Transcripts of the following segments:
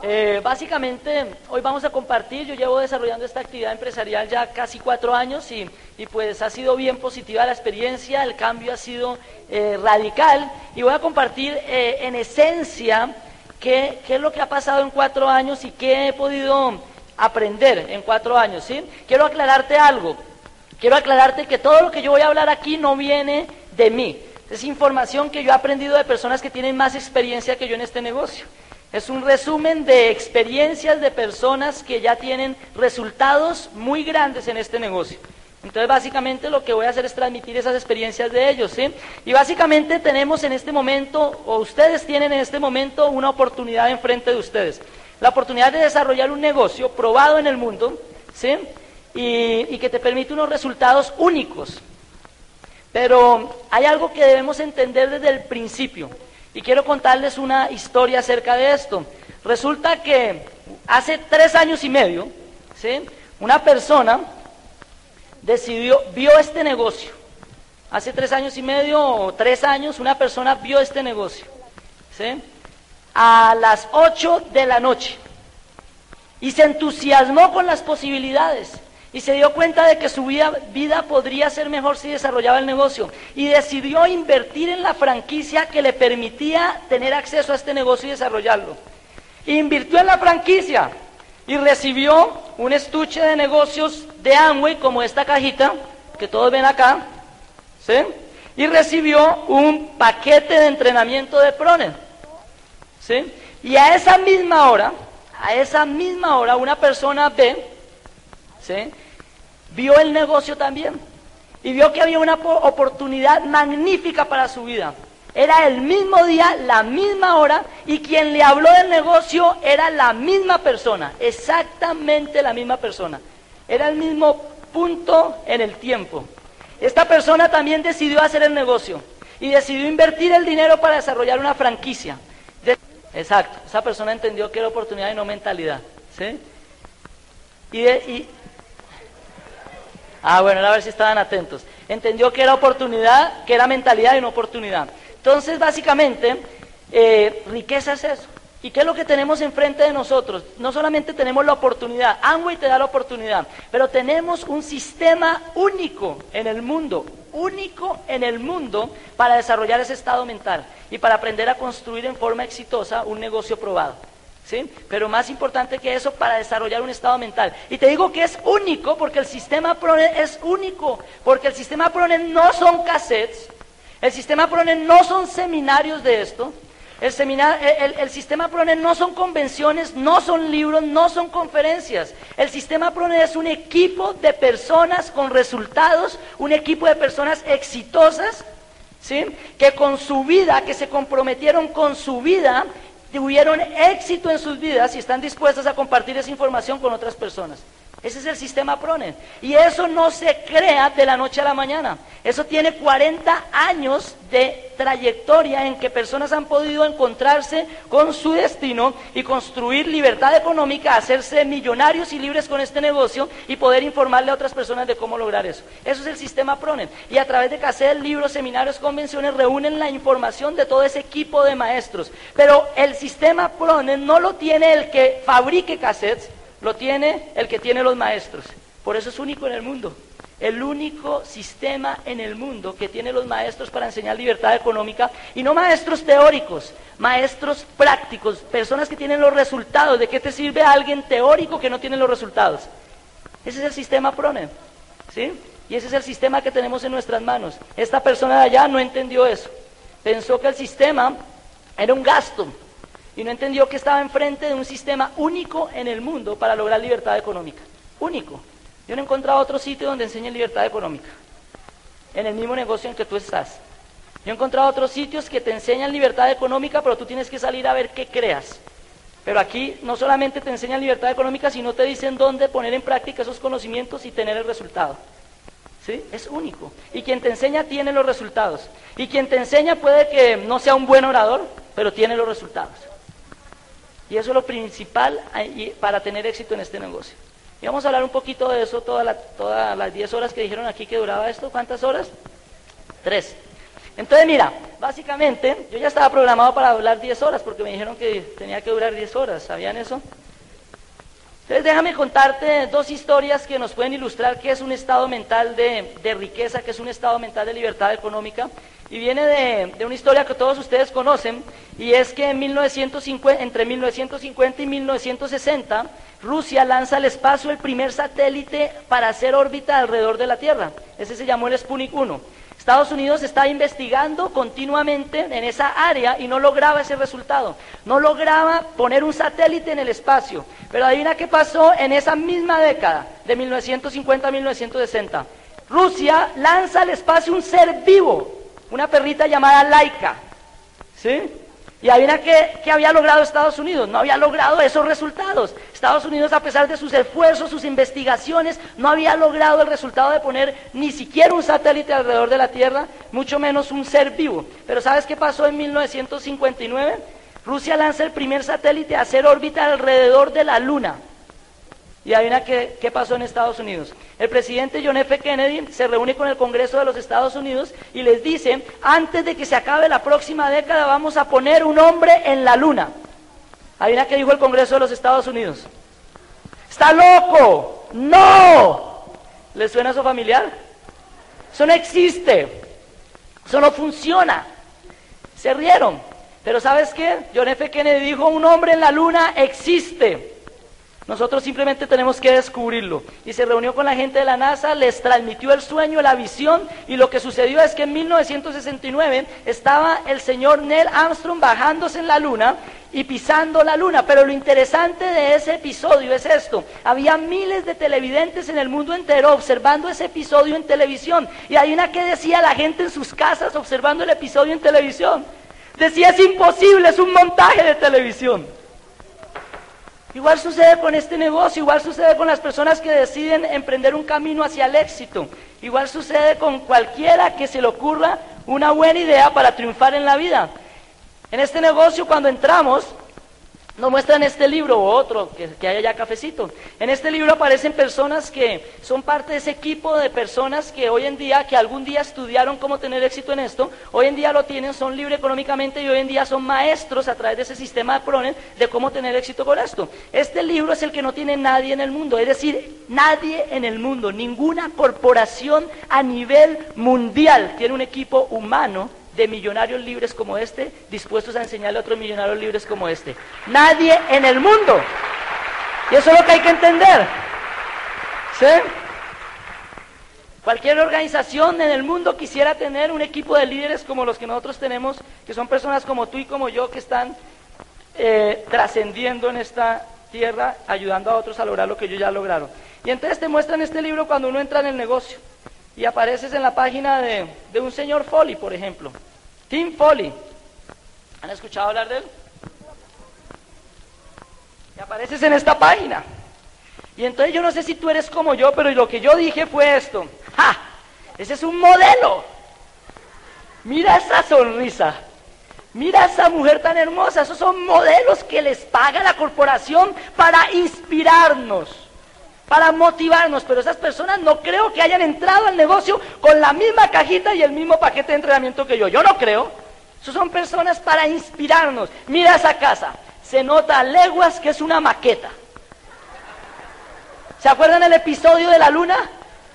Eh, básicamente, hoy vamos a compartir, yo llevo desarrollando esta actividad empresarial ya casi cuatro años y, pues ha sido bien positiva la experiencia, el cambio ha sido eh, radical y voy a compartir eh, en esencia qué, qué, es lo que ha pasado en cuatro años y qué he podido aprender en cuatro años. ¿sí? Quiero aclararte algo, quiero aclararte que todo lo que yo voy a hablar aquí no viene de mí, es información que yo he aprendido de personas que tienen más experiencia que yo en este negocio. Es un resumen de experiencias de personas que ya tienen resultados muy grandes en este negocio. Entonces, básicamente lo que voy a hacer es transmitir esas experiencias de ellos, ¿sí? Y básicamente tenemos en este momento, o ustedes tienen en este momento, una oportunidad enfrente de ustedes. La oportunidad de desarrollar un negocio probado en el mundo, ¿sí? Y, y que te permite unos resultados únicos. Pero hay algo que debemos entender desde el principio. Y quiero contarles una historia acerca de esto. Resulta que hace tres años y medio, ¿sí? una persona decidió, vio este negocio. Hace tres años y medio o tres años, una persona vio este negocio. ¿sí? A las ocho de la noche. Y se entusiasmó con las posibilidades y se dio cuenta de que su vida, podría ser mejor si desarrollaba el negocio y decidió invertir en la franquicia que le permitía tener acceso a este negocio y desarrollarlo. Invirtió en la franquicia y recibió un estuche de negocios de Amway como esta cajita que todos ven acá, ¿sí? Y recibió un paquete de entrenamiento de Proner, ¿sí? Y a esa misma hora, a esa misma hora una persona ve Vio el negocio también y vio que había una oportunidad magnífica para su vida. Era el mismo día, la misma hora, y quien le habló del negocio era la misma persona, exactamente la misma persona. Era el mismo punto en el tiempo. Esta persona también decidió hacer el negocio y decidió invertir el dinero para desarrollar una franquicia. Exacto, esa persona entendió que era oportunidad y no mentalidad. ¿sí? Y, Ah, bueno, a ver si estaban atentos. Entendió que era oportunidad, que era mentalidad y no oportunidad. Entonces, básicamente, eh, riqueza es eso. ¿Y qué es lo que tenemos enfrente de nosotros? No solamente tenemos la oportunidad, Amway te da la oportunidad, pero tenemos un sistema único en el mundo, único en el mundo para desarrollar ese estado mental y para aprender a construir en forma exitosa un negocio probado. Pero más importante que eso para desarrollar un estado mental. Y te digo que es único porque el sistema PRONE es único, porque el sistema PRONE no son cassettes, el sistema PRONE no son seminarios de esto, el, el, sistema PRONE no son convenciones, no son libros, no son conferencias. El sistema PRONE es un equipo de personas con resultados, un equipo de personas exitosas, ¿sí? que con su vida, que se comprometieron con su vida tuvieron éxito en sus vidas y están dispuestas a compartir esa información con otras personas. Ese es el sistema PRONEN. Y eso no se crea de la noche a la mañana. Eso tiene 40 años de trayectoria en que personas han podido encontrarse con su destino y construir libertad económica, hacerse millonarios y libres con este negocio y poder informarle a otras personas de cómo lograr eso. Eso es el sistema PRONEN. Y a través de cassette, libros, seminarios, convenciones, reúnen la información de todo ese equipo de maestros. Pero el sistema PRONEN no lo tiene el que fabrique cassettes, lo tiene el que tiene los maestros. Por eso es único en el mundo. El único sistema en el mundo que tiene los maestros para enseñar libertad económica y no maestros teóricos, maestros prácticos, personas que tienen los resultados. ¿De qué te sirve a alguien teórico que no tiene los resultados? Ese es el sistema PRONE. ¿Sí? Y ese es el sistema que tenemos en nuestras manos. Esta persona de allá no entendió eso. Pensó que el sistema era un gasto, y no entendió que estaba enfrente de un sistema único en el mundo para lograr libertad económica. Único. Yo no he encontrado otro sitio donde enseñen libertad económica. En el mismo negocio en que tú estás. Yo he encontrado otros sitios que te enseñan libertad económica, pero tú tienes que salir a ver qué creas. Pero aquí no solamente te enseñan libertad económica, sino te dicen dónde poner en práctica esos conocimientos y tener el resultado. ¿Sí? Es único. Y quien te enseña tiene los resultados. Y quien te enseña puede que no sea un buen orador, pero tiene los resultados. Y eso es lo principal para tener éxito en este negocio. Y vamos a hablar un poquito de eso todas las 10 horas que dijeron aquí que duraba esto. ¿Cuántas horas? Tres. Entonces, mira, básicamente, yo ya estaba programado para hablar 10 horas porque me dijeron que tenía que durar 10 horas. ¿Sabían eso? Entonces, déjame contarte dos historias que nos pueden ilustrar qué es un estado mental de, riqueza, qué es un estado mental de libertad económica. Y viene de, de, una historia que todos ustedes conocen, y es que en 1950, entre 1950 y 1960, Rusia lanza al espacio el primer satélite para hacer órbita alrededor de la Tierra. Ese se llamó el Sputnik 1. Estados Unidos está investigando continuamente en esa área y no lograba ese resultado. No lograba poner un satélite en el espacio. Pero adivina qué pasó en esa misma década, de 1950 a 1960. Rusia lanza al espacio un ser vivo, una perrita llamada Laika. ¿Sí? Y adivina qué, qué, había logrado Estados Unidos. No había logrado esos resultados. Estados Unidos, a pesar de sus esfuerzos, sus investigaciones, no había logrado el resultado de poner ni siquiera un satélite alrededor de la Tierra, mucho menos un ser vivo. Pero ¿sabes qué pasó en 1959? Rusia lanza el primer satélite a hacer órbita alrededor de la Luna. Y adivina qué, qué, pasó en Estados Unidos. El presidente John F. Kennedy se reúne con el Congreso de los Estados Unidos y les dice, antes de que se acabe la próxima década vamos a poner un hombre en la luna. Adivina qué dijo el Congreso de los Estados Unidos. Está loco. No. ¿Le suena eso familiar? Eso no existe. Eso no funciona. Se rieron. Pero ¿sabes qué? John F. Kennedy dijo, un hombre en la luna existe. Nosotros simplemente tenemos que descubrirlo. Y se reunió con la gente de la NASA, les transmitió el sueño, la visión, y lo que sucedió es que en 1969 estaba el señor Neil Armstrong bajándose en la luna y pisando la luna. Pero lo interesante de ese episodio es esto. Había miles de televidentes en el mundo entero observando ese episodio en televisión. Y hay una que decía la gente en sus casas observando el episodio en televisión. Decía, es imposible, es un montaje de televisión. Igual sucede con este negocio, igual sucede con las personas que deciden emprender un camino hacia el éxito, igual sucede con cualquiera que se le ocurra una buena idea para triunfar en la vida. En este negocio cuando entramos, nos muestran este libro o otro, que, que haya ya cafecito. En este libro aparecen personas que son parte de ese equipo de personas que hoy en día, que algún día estudiaron cómo tener éxito en esto, hoy en día lo tienen, son libres económicamente y hoy en día son maestros a través de ese sistema de PRONEN de cómo tener éxito con esto. Este libro es el que no tiene nadie en el mundo, es decir, nadie en el mundo, ninguna corporación a nivel mundial tiene un equipo humano de millonarios libres como este dispuestos a enseñarle a otros millonarios libres como este. Nadie en el mundo. Y eso es lo que hay que entender. ¿Sí? Cualquier organización en el mundo quisiera tener un equipo de líderes como los que nosotros tenemos, que son personas como tú y como yo que están eh, trascendiendo en esta tierra, ayudando a otros a lograr lo que ellos ya lograron. Y entonces te muestran este libro cuando uno entra en el negocio y apareces en la página de, de un señor Foley, por ejemplo. Tim Foley. ¿Han escuchado hablar de él? Y apareces en esta página. Y entonces yo no sé si tú eres como yo, pero lo que yo dije fue esto. ¡Ja! Ese es un modelo. Mira esa sonrisa. Mira esa mujer tan hermosa. Esos son modelos que les paga la corporación para inspirarnos, para motivarnos. Pero esas personas no creo que hayan entrado al negocio con la misma cajita y el mismo paquete de entrenamiento que yo. Yo no creo. Esos son personas para inspirarnos. Mira esa casa. Se nota a leguas que es una maqueta. ¿Se acuerdan el episodio de la luna?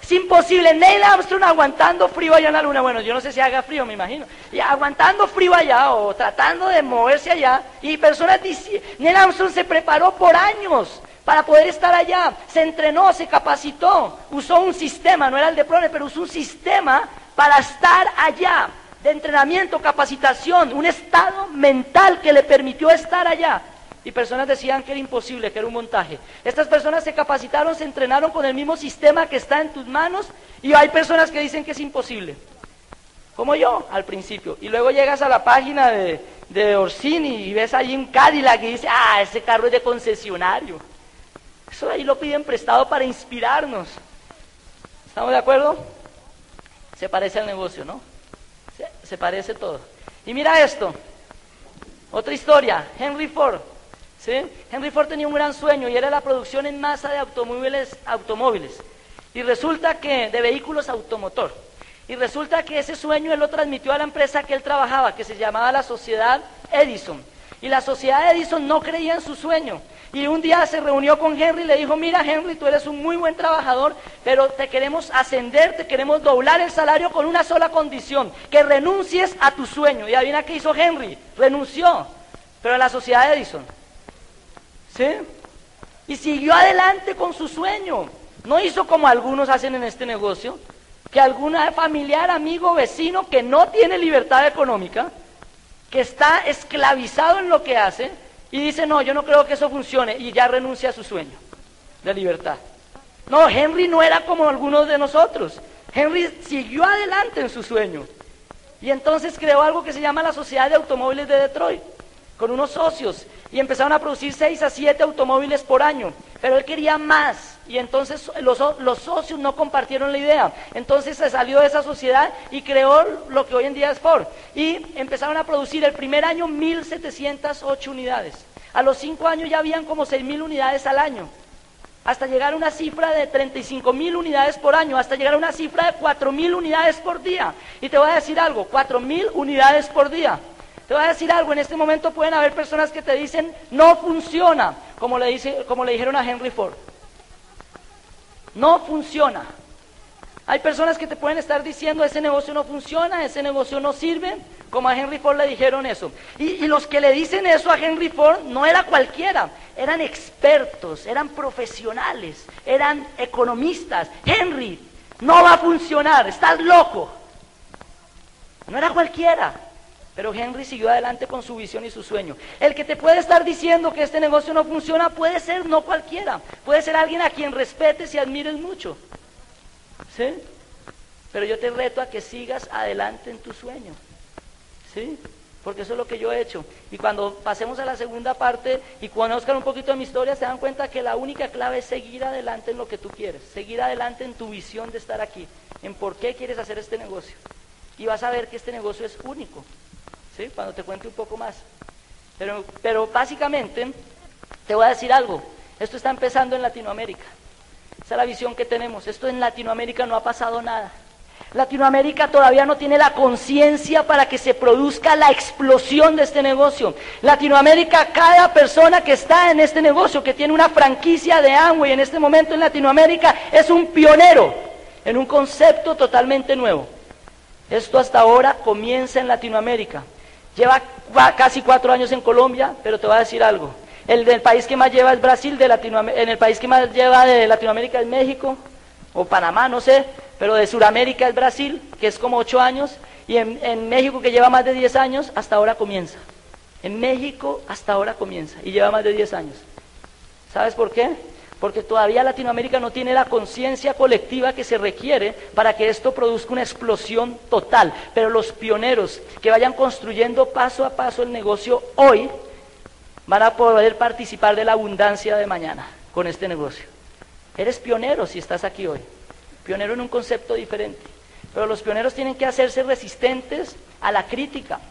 Es imposible. Neil Armstrong aguantando frío allá en la luna. Bueno, yo no sé si haga frío, me imagino. Y aguantando frío allá o tratando de moverse allá. Y personas dicen, Neil Armstrong se preparó por años para poder estar allá. Se entrenó, se capacitó. Usó un sistema, no era el de Prone, pero usó un sistema para estar allá. De entrenamiento, capacitación, un estado mental que le permitió estar allá. Y personas decían que era imposible, que era un montaje. Estas personas se capacitaron, se entrenaron con el mismo sistema que está en tus manos y hay personas que dicen que es imposible. Como yo al principio. Y luego llegas a la página de, de Orsini y ves ahí un Cadillac y dices, ah, ese carro es de concesionario. Eso ahí lo piden prestado para inspirarnos. ¿Estamos de acuerdo? Se parece al negocio, ¿no? Se, parece todo. Y mira esto. Otra historia. Henry Ford. ¿Sí? Henry Ford tenía un gran sueño y era la producción en masa de automóviles, automóviles. Y resulta que de vehículos automotor. Y resulta que ese sueño él lo transmitió a la empresa que él trabajaba, que se llamaba la Sociedad Edison. Y la Sociedad Edison no creía en su sueño. Y un día se reunió con Henry y le dijo, mira Henry, tú eres un muy buen trabajador, pero te queremos ascender, te queremos doblar el salario con una sola condición, que renuncies a tu sueño. Y adivina qué hizo Henry, renunció, pero a la Sociedad Edison. ¿Sí? Y siguió adelante con su sueño. No hizo como algunos hacen en este negocio, que alguna familiar, amigo, vecino que no tiene libertad económica, que está esclavizado en lo que hace y dice, no, yo no creo que eso funcione y ya renuncia a su sueño de libertad. No, Henry no era como algunos de nosotros. Henry siguió adelante en su sueño. Y entonces creó algo que se llama la Sociedad de Automóviles de Detroit con unos socios y empezaron a producir seis a siete automóviles por año, pero él quería más y entonces los, los, socios no compartieron la idea. Entonces se salió de esa sociedad y creó lo que hoy en día es Ford. Y empezaron a producir el primer año 1.708 unidades. A los cinco años ya habían como 6.000 unidades al año. Hasta llegar a una cifra de 35.000 unidades por año, hasta llegar a una cifra de 4.000 unidades por día. Y te voy a decir algo, 4.000 unidades por día. Te voy a decir algo, en este momento pueden haber personas que te dicen, no funciona, como le, dice, como le dijeron a Henry Ford. No funciona. Hay personas que te pueden estar diciendo, ese negocio no funciona, ese negocio no sirve, como a Henry Ford le dijeron eso. Y, y, los que le dicen eso a Henry Ford no era cualquiera, eran expertos, eran profesionales, eran economistas. Henry, no va a funcionar, estás loco. No era cualquiera. Pero Henry siguió adelante con su visión y su sueño. El que te puede estar diciendo que este negocio no funciona puede ser no cualquiera. Puede ser alguien a quien respetes y admires mucho. ¿Sí? Pero yo te reto a que sigas adelante en tu sueño. ¿Sí? Porque eso es lo que yo he hecho. Y cuando pasemos a la segunda parte y conozcan un poquito de mi historia, se dan cuenta que la única clave es seguir adelante en lo que tú quieres. Seguir adelante en tu visión de estar aquí. En por qué quieres hacer este negocio. Y vas a ver que este negocio es único. ¿Sí? cuando te cuente un poco más. Pero, pero básicamente, te voy a decir algo, esto está empezando en Latinoamérica. Esa es la visión que tenemos. Esto en Latinoamérica no ha pasado nada. Latinoamérica todavía no tiene la conciencia para que se produzca la explosión de este negocio. Latinoamérica, cada persona que está en este negocio, que tiene una franquicia de Amway en este momento en Latinoamérica, es un pionero en un concepto totalmente nuevo. Esto hasta ahora comienza en Latinoamérica. Lleva casi cuatro años en Colombia, pero te voy a decir algo. El país que más lleva es Brasil, de en el país que más lleva de Latinoamérica es México, o Panamá, no sé, pero de Sudamérica es Brasil, que es como ocho años, y en México que lleva más de diez años, hasta ahora comienza. En México hasta ahora comienza, y lleva más de diez años. ¿Sabes por qué? Porque todavía Latinoamérica no tiene la conciencia colectiva que se requiere para que esto produzca una explosión total. Pero los pioneros que vayan construyendo paso a paso el negocio hoy van a poder participar de la abundancia de mañana con este negocio. Eres pionero si estás aquí hoy, pionero en un concepto diferente. Pero los pioneros tienen que hacerse resistentes a la crítica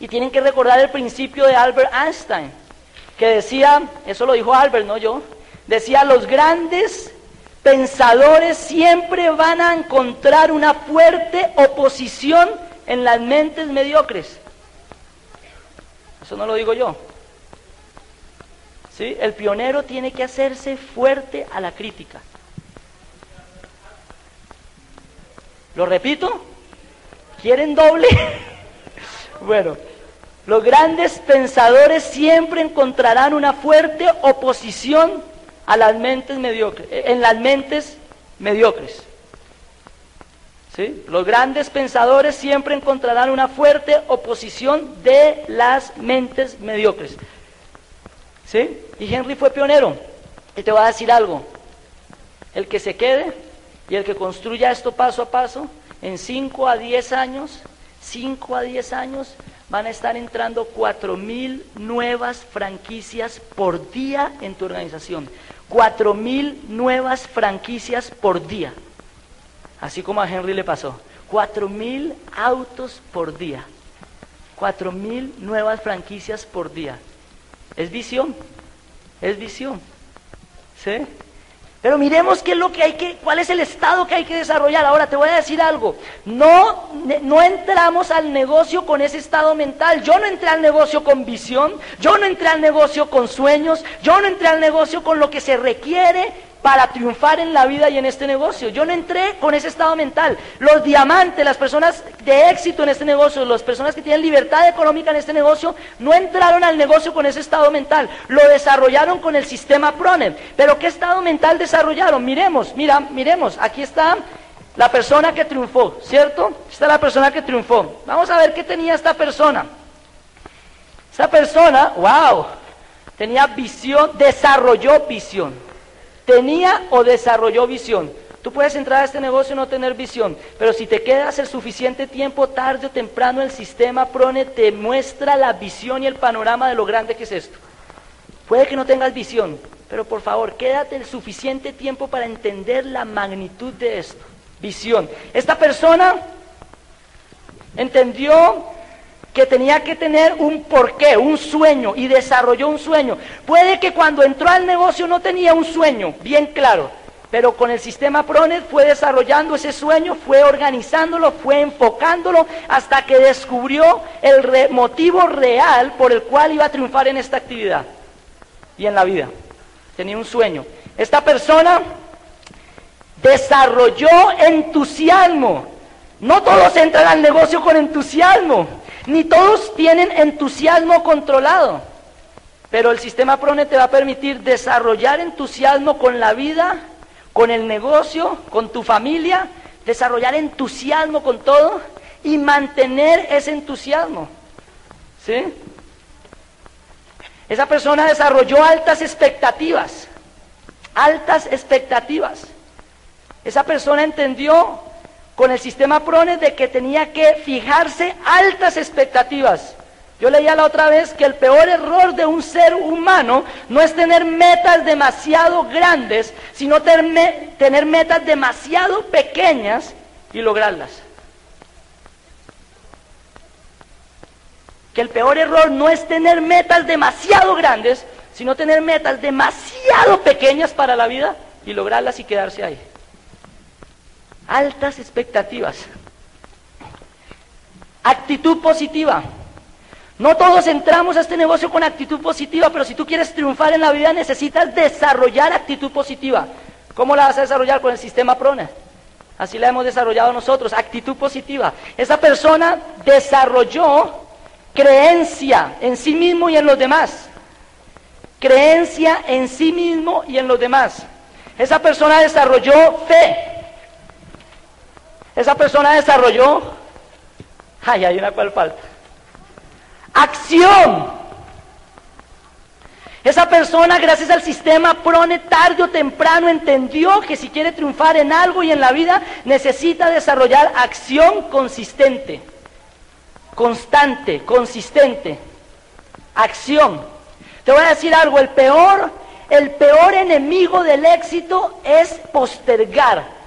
y tienen que recordar el principio de Albert Einstein, que decía, eso lo dijo Albert, no yo, Decía, los grandes pensadores siempre van a encontrar una fuerte oposición en las mentes mediocres. Eso no lo digo yo. ¿Sí? El pionero tiene que hacerse fuerte a la crítica. ¿Lo repito? ¿Quieren doble? bueno, los grandes pensadores siempre encontrarán una fuerte oposición a las mentes mediocres, eh, en las mentes mediocres. ¿Sí? Los grandes pensadores siempre encontrarán una fuerte oposición de las mentes mediocres. ¿Sí? Y Henry fue pionero. Y te voy a decir algo. El que se quede y el que construya esto paso a paso, en 5 a 10 años, 5 a 10 años, van a estar entrando cuatro mil nuevas franquicias por día en tu organización. Cuatro mil nuevas franquicias por día. Así como a Henry le pasó. Cuatro mil autos por día. Cuatro mil nuevas franquicias por día. Es visión. Es visión. ¿Sí? Pero miremos qué es lo que hay que, cuál es el estado que hay que desarrollar. Ahora te voy a decir algo. No, no entramos al negocio con ese estado mental. Yo no entré al negocio con visión. Yo no entré al negocio con sueños. Yo no entré al negocio con lo que se requiere para triunfar en la vida y en este negocio. Yo no entré con ese estado mental. Los diamantes, las personas de éxito en este negocio, las personas que tienen libertad económica en este negocio, no entraron al negocio con ese estado mental. Lo desarrollaron con el sistema Proner. Pero ¿qué estado mental desarrollaron? Miremos, mira, miremos. Aquí está la persona que triunfó, ¿cierto? Esta es la persona que triunfó. Vamos a ver qué tenía esta persona. Esta persona, wow, tenía visión, desarrolló visión tenía o desarrolló visión. Tú puedes entrar a este negocio y no tener visión, pero si te quedas el suficiente tiempo, tarde o temprano, el sistema PRONE te muestra la visión y el panorama de lo grande que es esto. Puede que no tengas visión, pero por favor, quédate el suficiente tiempo para entender la magnitud de esto. Visión. Esta persona entendió que tenía que tener un porqué, un sueño, y desarrolló un sueño. Puede que cuando entró al negocio no tenía un sueño, bien claro, pero con el sistema Pronet fue desarrollando ese sueño, fue organizándolo, fue enfocándolo, hasta que descubrió el motivo real por el cual iba a triunfar en esta actividad y en la vida. Tenía un sueño. Esta persona desarrolló entusiasmo. No todos entran al negocio con entusiasmo. Ni todos tienen entusiasmo controlado, pero el sistema PRONE te va a permitir desarrollar entusiasmo con la vida, con el negocio, con tu familia, desarrollar entusiasmo con todo y mantener ese entusiasmo. ¿Sí? Esa persona desarrolló altas expectativas, altas expectativas. Esa persona entendió con el sistema PRONES de que tenía que fijarse altas expectativas. Yo leía la otra vez que el peor error de un ser humano no es tener metas demasiado grandes, sino tener metas demasiado pequeñas y lograrlas. Que el peor error no es tener metas demasiado grandes, sino tener metas demasiado pequeñas para la vida y lograrlas y quedarse ahí altas expectativas. Actitud positiva. No todos entramos a este negocio con actitud positiva, pero si tú quieres triunfar en la vida necesitas desarrollar actitud positiva. ¿Cómo la vas a desarrollar con el sistema PRONA? Así la hemos desarrollado nosotros, actitud positiva. Esa persona desarrolló creencia en sí mismo y en los demás. Creencia en sí mismo y en los demás. Esa persona desarrolló fe. Esa persona desarrolló, ay, hay una cual falta, acción. Esa persona, gracias al sistema PRONE, tarde o temprano entendió que si quiere triunfar en algo y en la vida, necesita desarrollar acción consistente, constante, consistente. Acción. Te voy a decir algo, el peor, el peor enemigo del éxito es postergar.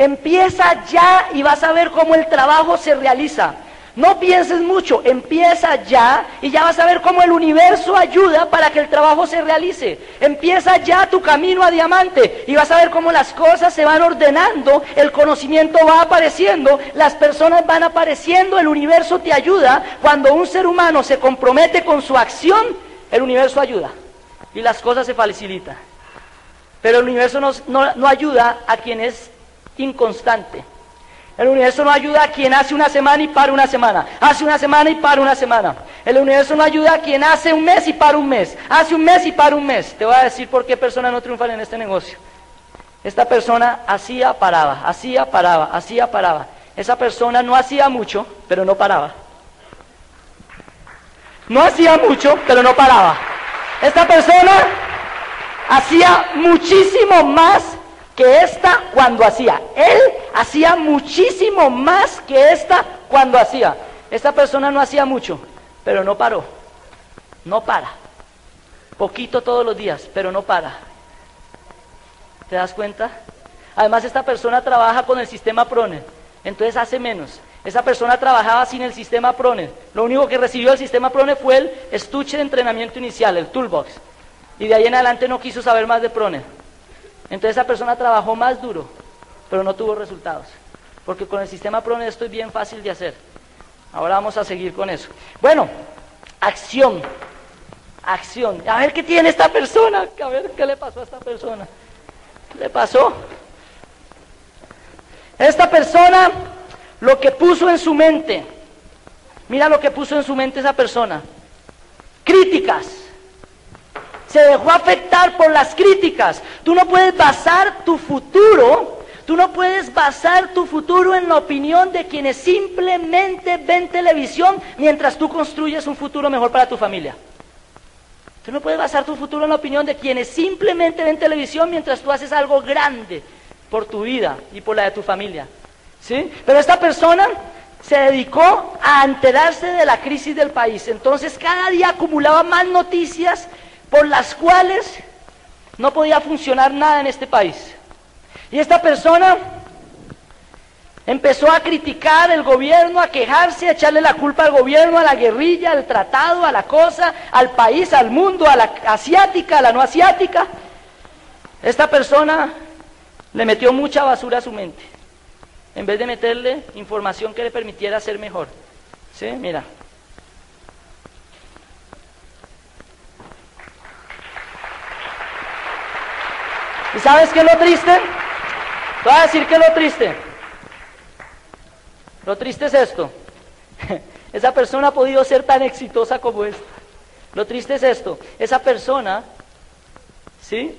Empieza ya y vas a ver cómo el trabajo se realiza. No pienses mucho, empieza ya y ya vas a ver cómo el universo ayuda para que el trabajo se realice. Empieza ya tu camino a diamante y vas a ver cómo las cosas se van ordenando, el conocimiento va apareciendo, las personas van apareciendo, el universo te ayuda. Cuando un ser humano se compromete con su acción, el universo ayuda y las cosas se facilitan. Pero el universo no, no ayuda a quienes inconstante. El universo no ayuda a quien hace una semana y para una semana. Hace una semana y para una semana. El universo no ayuda a quien hace un mes y para un mes. Hace un mes y para un mes. Te voy a decir por qué personas no triunfan en este negocio. Esta persona hacía, paraba, hacía, paraba, hacía, paraba. Esa persona no hacía mucho, pero no paraba. No hacía mucho, pero no paraba. Esta persona hacía muchísimo más que esta cuando hacía. Él hacía muchísimo más que esta cuando hacía. Esta persona no hacía mucho, pero no paró. No para. Poquito todos los días, pero no para. ¿Te das cuenta? Además, esta persona trabaja con el sistema PRONE, entonces hace menos. Esa persona trabajaba sin el sistema PRONE. Lo único que recibió el sistema PRONE fue el estuche de entrenamiento inicial, el toolbox. Y de ahí en adelante no quiso saber más de PRONE. Entonces esa persona trabajó más duro, pero no tuvo resultados. Porque con el sistema PRONE esto es bien fácil de hacer. Ahora vamos a seguir con eso. Bueno, acción. Acción. A ver qué tiene esta persona. A ver qué le pasó a esta persona. ¿Qué le pasó? Esta persona lo que puso en su mente. Mira lo que puso en su mente esa persona. Críticas. Se dejó afectar por las críticas. Tú no puedes basar tu futuro Tú no puedes basar tu futuro en la opinión de quienes simplemente ven televisión mientras tú construyes un futuro mejor para tu familia. Tú no puedes basar tu futuro en la opinión de quienes simplemente ven televisión mientras tú haces algo grande por tu vida y por la de tu familia. ¿Sí? Pero esta persona se dedicó a enterarse de la crisis del país. Entonces cada día acumulaba más noticias por las cuales no podía funcionar nada en este país. Y esta persona empezó a criticar el gobierno, a quejarse, a echarle la culpa al gobierno, a la guerrilla, al tratado, a la cosa, al país, al mundo, a la asiática, a la no asiática. Esta persona le metió mucha basura a su mente, en vez de meterle información que le permitiera ser mejor. ¿Sí? Mira. ¿Y sabes qué es lo triste? Te voy a decir que lo triste. Lo triste es esto. Esa persona ha podido ser tan exitosa como esta. Lo triste es esto. Esa persona, ¿sí?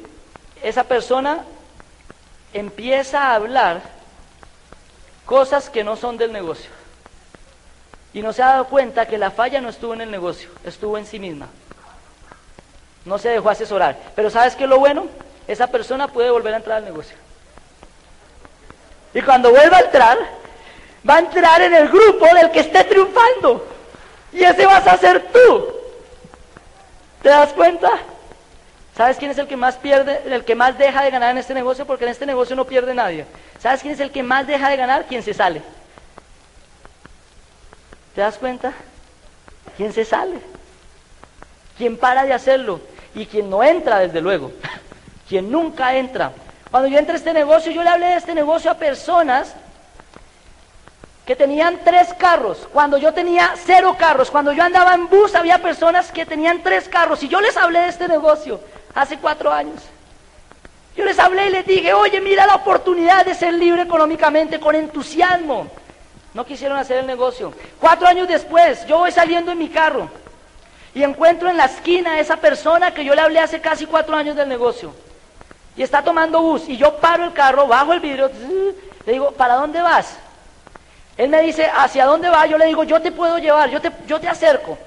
Esa persona empieza a hablar cosas que no son del negocio. Y no se ha dado cuenta que la falla no estuvo en el negocio, estuvo en sí misma. No se dejó asesorar. Pero ¿sabes qué es lo bueno? Esa persona puede volver a entrar al negocio. Y cuando vuelva a entrar, va a entrar en el grupo del que esté triunfando. Y ese vas a ser tú. ¿Te das cuenta? ¿Sabes quién es el que más pierde, el que más deja de ganar en este negocio? Porque en este negocio no pierde nadie. ¿Sabes quién es el que más deja de ganar? Quien se sale. ¿Te das cuenta? ¿Quién se sale? ¿Quién para de hacerlo? Y quien no entra, desde luego. Quien nunca entra. Cuando yo entré a este negocio, yo le hablé de este negocio a personas que tenían tres carros, cuando yo tenía cero carros, cuando yo andaba en bus había personas que tenían tres carros y yo les hablé de este negocio hace cuatro años. Yo les hablé y les dije, oye, mira la oportunidad de ser libre económicamente con entusiasmo. No quisieron hacer el negocio. Cuatro años después, yo voy saliendo en mi carro y encuentro en la esquina a esa persona que yo le hablé hace casi cuatro años del negocio y está tomando bus y yo paro el carro, bajo el vidrio, le digo, ¿para dónde vas? Él me dice, ¿hacia dónde va? Yo le digo, yo te puedo llevar, yo te, yo te acerco.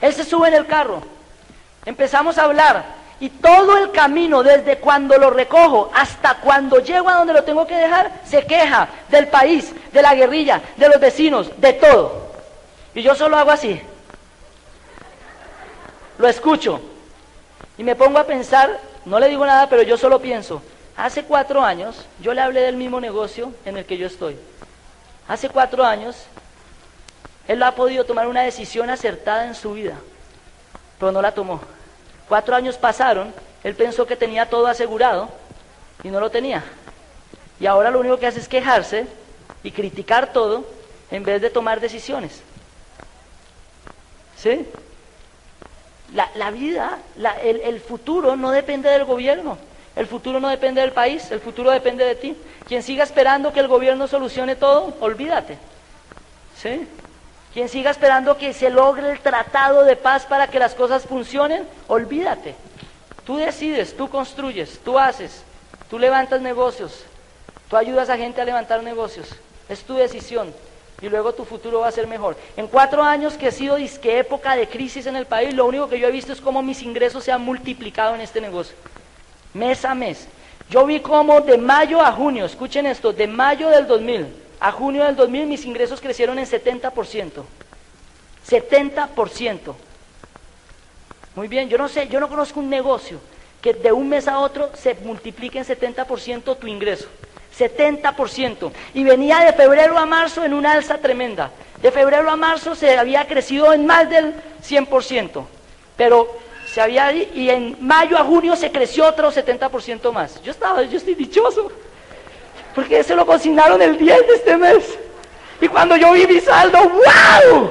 Él se sube en el carro. Empezamos a hablar y todo el camino, desde cuando lo recojo hasta cuando llego a donde lo tengo que dejar, se queja del país, de la guerrilla, de los vecinos, de todo. Y yo solo hago así. Lo escucho y me pongo a pensar no le digo nada, pero yo solo pienso, hace cuatro años yo le hablé del mismo negocio en el que yo estoy. Hace cuatro años él ha podido tomar una decisión acertada en su vida, pero no la tomó. Cuatro años pasaron, él pensó que tenía todo asegurado y no lo tenía. Y ahora lo único que hace es quejarse y criticar todo en vez de tomar decisiones. ¿Sí? La, vida, el, futuro no depende del gobierno, el futuro no depende del país, el futuro depende de ti. Quien siga esperando que el gobierno solucione todo, olvídate. ¿Sí? Quien siga esperando que se logre el tratado de paz para que las cosas funcionen, olvídate. Tú decides, tú construyes, tú haces, tú levantas negocios, tú ayudas a gente a levantar negocios. Es tu decisión y luego tu futuro va a ser mejor. En cuatro años que he sido disque época de crisis en el país, lo único que yo he visto es cómo mis ingresos se han multiplicado en este negocio, mes a mes. Yo vi cómo de mayo a junio, escuchen esto, de mayo del 2000 a junio del 2000 mis ingresos crecieron en 70%. 70%. Muy bien, yo no sé, yo no conozco un negocio que de un mes a otro se multiplique en 70% tu ingreso. 70%. Y venía de febrero a marzo en una alza tremenda. De febrero a marzo se había crecido en más del 100%. Pero se había, y en mayo a junio se creció otro 70% más. Yo estaba, yo estoy dichoso, porque se lo consignaron el 10 de este mes. Y cuando yo vi mi saldo, ¡wow!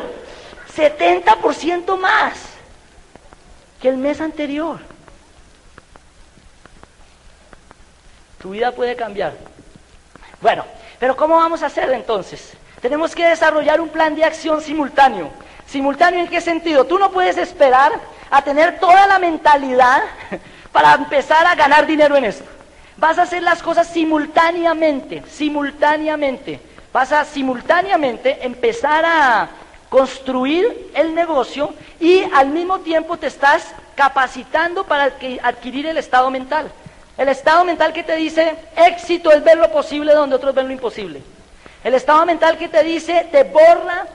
70% más que el mes anterior. Tu vida puede cambiar. Bueno, pero ¿cómo vamos a hacer entonces? Tenemos que desarrollar un plan de acción simultáneo. ¿Simultáneo en qué sentido? Tú no puedes esperar a tener toda la mentalidad para empezar a ganar dinero en esto. Vas a hacer las cosas simultáneamente, simultáneamente. Vas a simultáneamente empezar a construir el negocio y al mismo tiempo te estás capacitando para adquirir el estado mental. El estado mental que te dice éxito es ver lo posible donde otros ven lo imposible. El estado mental que te dice te borra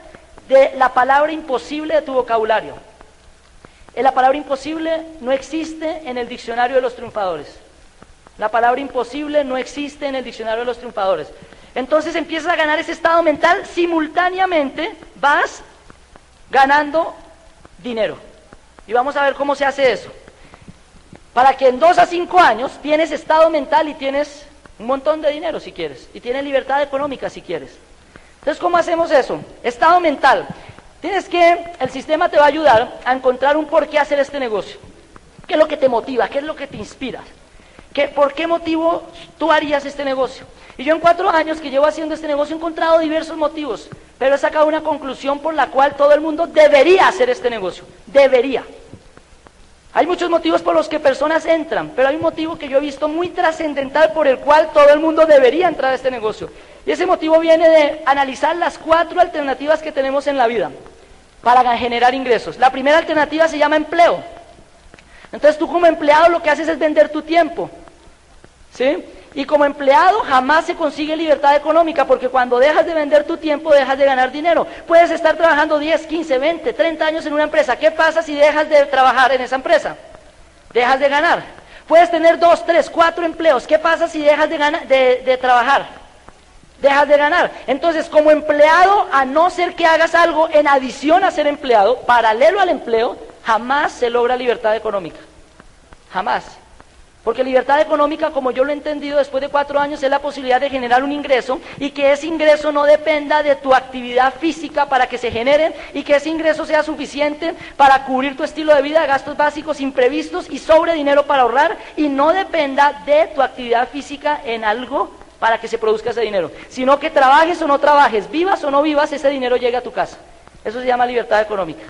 de la palabra imposible de tu vocabulario. La palabra imposible no existe en el diccionario de los triunfadores. La palabra imposible no existe en el diccionario de los triunfadores. Entonces empiezas a ganar ese estado mental, simultáneamente vas ganando dinero. Y vamos a ver cómo se hace eso. Para que en dos a cinco años tienes estado mental y tienes un montón de dinero si quieres, y tienes libertad económica si quieres. Entonces, ¿cómo hacemos eso? Estado mental. Tienes que, el sistema te va a ayudar a encontrar un por qué hacer este negocio. ¿Qué es lo que te motiva? ¿Qué es lo que te inspira? ¿Qué, ¿Por qué motivo tú harías este negocio? Y yo en cuatro años que llevo haciendo este negocio he encontrado diversos motivos, pero he sacado una conclusión por la cual todo el mundo debería hacer este negocio. Debería. Hay muchos motivos por los que personas entran, pero hay un motivo que yo he visto muy trascendental por el cual todo el mundo debería entrar a este negocio. Y ese motivo viene de analizar las cuatro alternativas que tenemos en la vida para generar ingresos. La primera alternativa se llama empleo. Entonces tú como empleado lo que haces es vender tu tiempo. ¿Sí? Y como empleado jamás se consigue libertad económica porque cuando dejas de vender tu tiempo dejas de ganar dinero. Puedes estar trabajando 10, 15, 20, 30 años en una empresa. ¿Qué pasa si dejas de trabajar en esa empresa? Dejas de ganar. Puedes tener 2, 3, 4 empleos. ¿Qué pasa si dejas de, trabajar? Dejas de ganar. Entonces, como empleado, a no ser que hagas algo en adición a ser empleado, paralelo al empleo, jamás se logra libertad económica. Jamás. Porque libertad económica, como yo lo he entendido después de cuatro años, es la posibilidad de generar un ingreso y que ese ingreso no dependa de tu actividad física para que se generen y que ese ingreso sea suficiente para cubrir tu estilo de vida, gastos básicos imprevistos y sobre dinero para ahorrar y no dependa de tu actividad física en algo para que se produzca ese dinero, sino que trabajes o no trabajes, vivas o no vivas, ese dinero llegue a tu casa. Eso se llama libertad económica.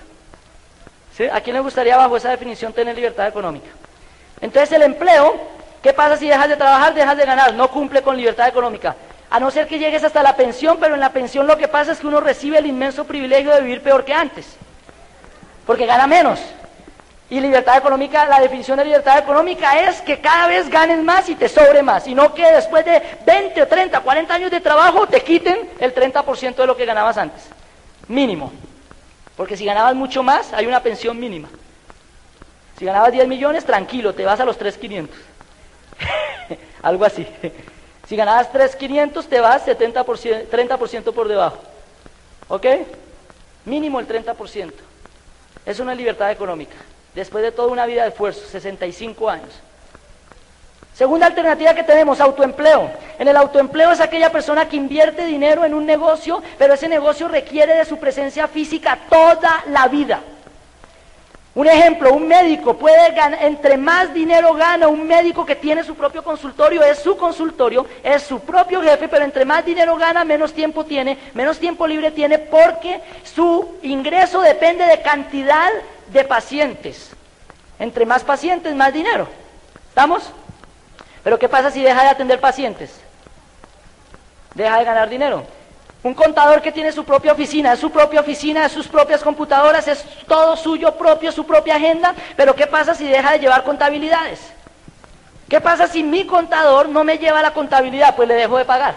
¿A quién le gustaría bajo esa definición tener libertad económica? Entonces el empleo, ¿qué pasa si dejas de trabajar, dejas de ganar? No cumple con libertad económica. A no ser que llegues hasta la pensión, pero en la pensión lo que pasa es que uno recibe el inmenso privilegio de vivir peor que antes, porque gana menos. Y libertad económica, la definición de libertad económica es que cada vez ganes más y te sobre más, y no que después de 20 o 30, 40 años de trabajo te quiten el 30% de lo que ganabas antes. Mínimo. Porque si ganabas mucho más, hay una pensión mínima. Si ganabas 10 millones, tranquilo, te vas a los 3,500. Algo así. Si ganabas 3,500, te vas 70%, 30% por debajo. ¿Ok? Mínimo el 30%. Es una libertad económica. Después de toda una vida de esfuerzo, 65 años. Segunda alternativa que tenemos, autoempleo. En el autoempleo es aquella persona que invierte dinero en un negocio, pero ese negocio requiere de su presencia física toda la vida. Un ejemplo, un médico puede ganar, entre más dinero gana un médico que tiene su propio consultorio, es su consultorio, es su propio jefe, pero entre más dinero gana, menos tiempo tiene, menos tiempo libre tiene, porque su ingreso depende de cantidad de pacientes. Entre más pacientes, más dinero. ¿Estamos? Pero ¿qué pasa si deja de atender pacientes? Deja de ganar dinero. Un contador que tiene su propia oficina, su propia oficina, sus propias computadoras, es todo suyo propio, su propia agenda, pero ¿qué pasa si deja de llevar contabilidades? ¿Qué pasa si mi contador no me lleva la contabilidad? Pues le dejo de pagar.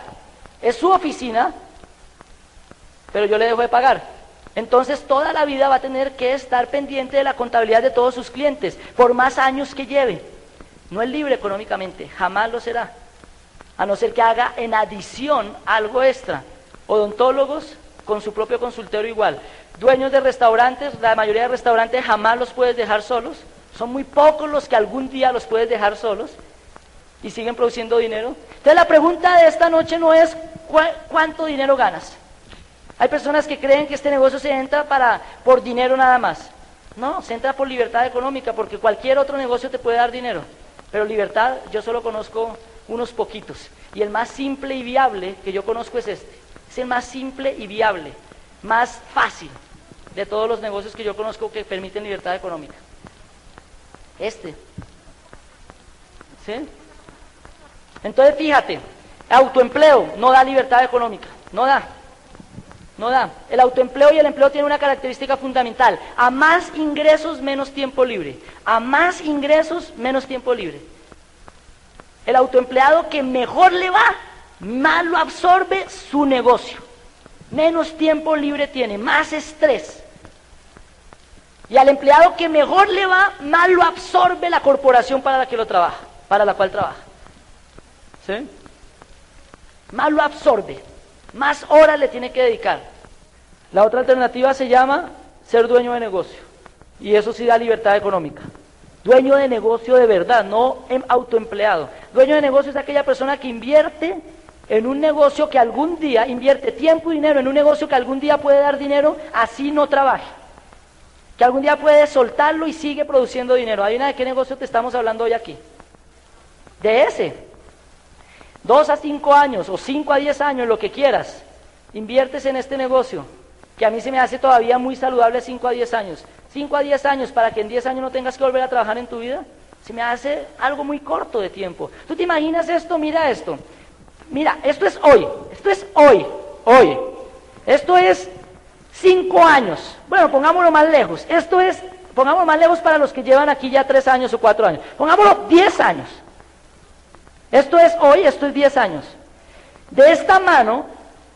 Es su oficina, pero yo le dejo de pagar. Entonces toda la vida va a tener que estar pendiente de la contabilidad de todos sus clientes, por más años que lleve. No es libre económicamente, jamás lo será, a no ser que haga en adición algo extra. Odontólogos con su propio consultorio igual. Dueños de restaurantes, la mayoría de restaurantes jamás los puedes dejar solos, Son muy pocos los que algún día los puedes dejar solos y siguen produciendo dinero. Entonces la pregunta de esta noche no es cuánto dinero ganas. Hay personas que creen que este negocio se entra para, por dinero nada más. No, se entra por libertad económica, porque cualquier otro negocio te puede dar dinero. Pero libertad, yo solo conozco unos poquitos. Y el más simple y viable que yo conozco es este. Es el más simple y viable, más fácil de todos los negocios que yo conozco que permiten libertad económica. Este. ¿Sí? Entonces fíjate, autoempleo no da libertad económica, no da. No da. El autoempleo y el empleo tienen una característica fundamental. A más ingresos, menos tiempo libre. A más ingresos, menos tiempo libre. El autoempleado que mejor le va, más lo absorbe su negocio. Menos tiempo libre tiene, más estrés. Y al empleado que mejor le va, más lo absorbe la corporación para la que lo trabaja, para la cual trabaja. ¿Sí? Más lo absorbe más horas le tiene que dedicar. La otra alternativa se llama ser dueño de negocio. Y eso sí da libertad económica. Dueño de negocio de verdad, no em, autoempleado. Dueño de negocio es aquella persona que invierte en un negocio que algún día, invierte tiempo y dinero en un negocio que algún día puede dar dinero, así no trabaje. Que algún día puede soltarlo y sigue produciendo dinero. ¿Adivina de qué negocio te estamos hablando hoy aquí? De ese. Dos a cinco años o cinco a diez años, lo que quieras, inviertes en este negocio, que a mí se me hace todavía muy saludable cinco a diez años. Cinco a diez años para que en diez años no tengas que volver a trabajar en tu vida, se me hace algo muy corto de tiempo. ¿Tú te imaginas esto? Mira esto. Mira, esto es hoy, esto es hoy, hoy. Esto es cinco años. Bueno, pongámoslo más lejos. Esto es, pongámoslo más lejos para los que llevan aquí ya tres años o cuatro años. Pongámoslo diez años. Esto es hoy, esto es 10 años. De esta mano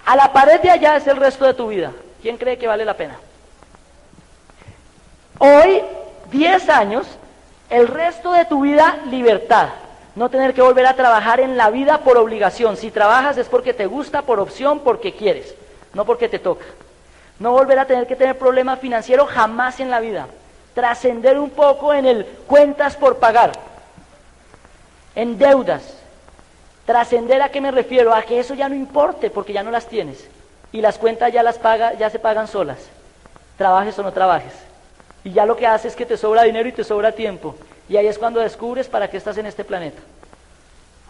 a la pared de allá es el resto de tu vida. ¿Quién cree que vale la pena? Hoy, 10 años, el resto de tu vida, libertad. No tener que volver a trabajar en la vida por obligación. Si trabajas es porque te gusta, por opción, porque quieres, no porque te toca. No volver a tener que tener problema financiero jamás en la vida. Trascender un poco en el cuentas por pagar, en deudas, Trascender a qué me refiero? A que eso ya no importe porque ya no las tienes. Y las cuentas ya las paga, ya se pagan solas. Trabajes o no trabajes. Y ya lo que hace es que te sobra dinero y te sobra tiempo. Y ahí es cuando descubres para qué estás en este planeta.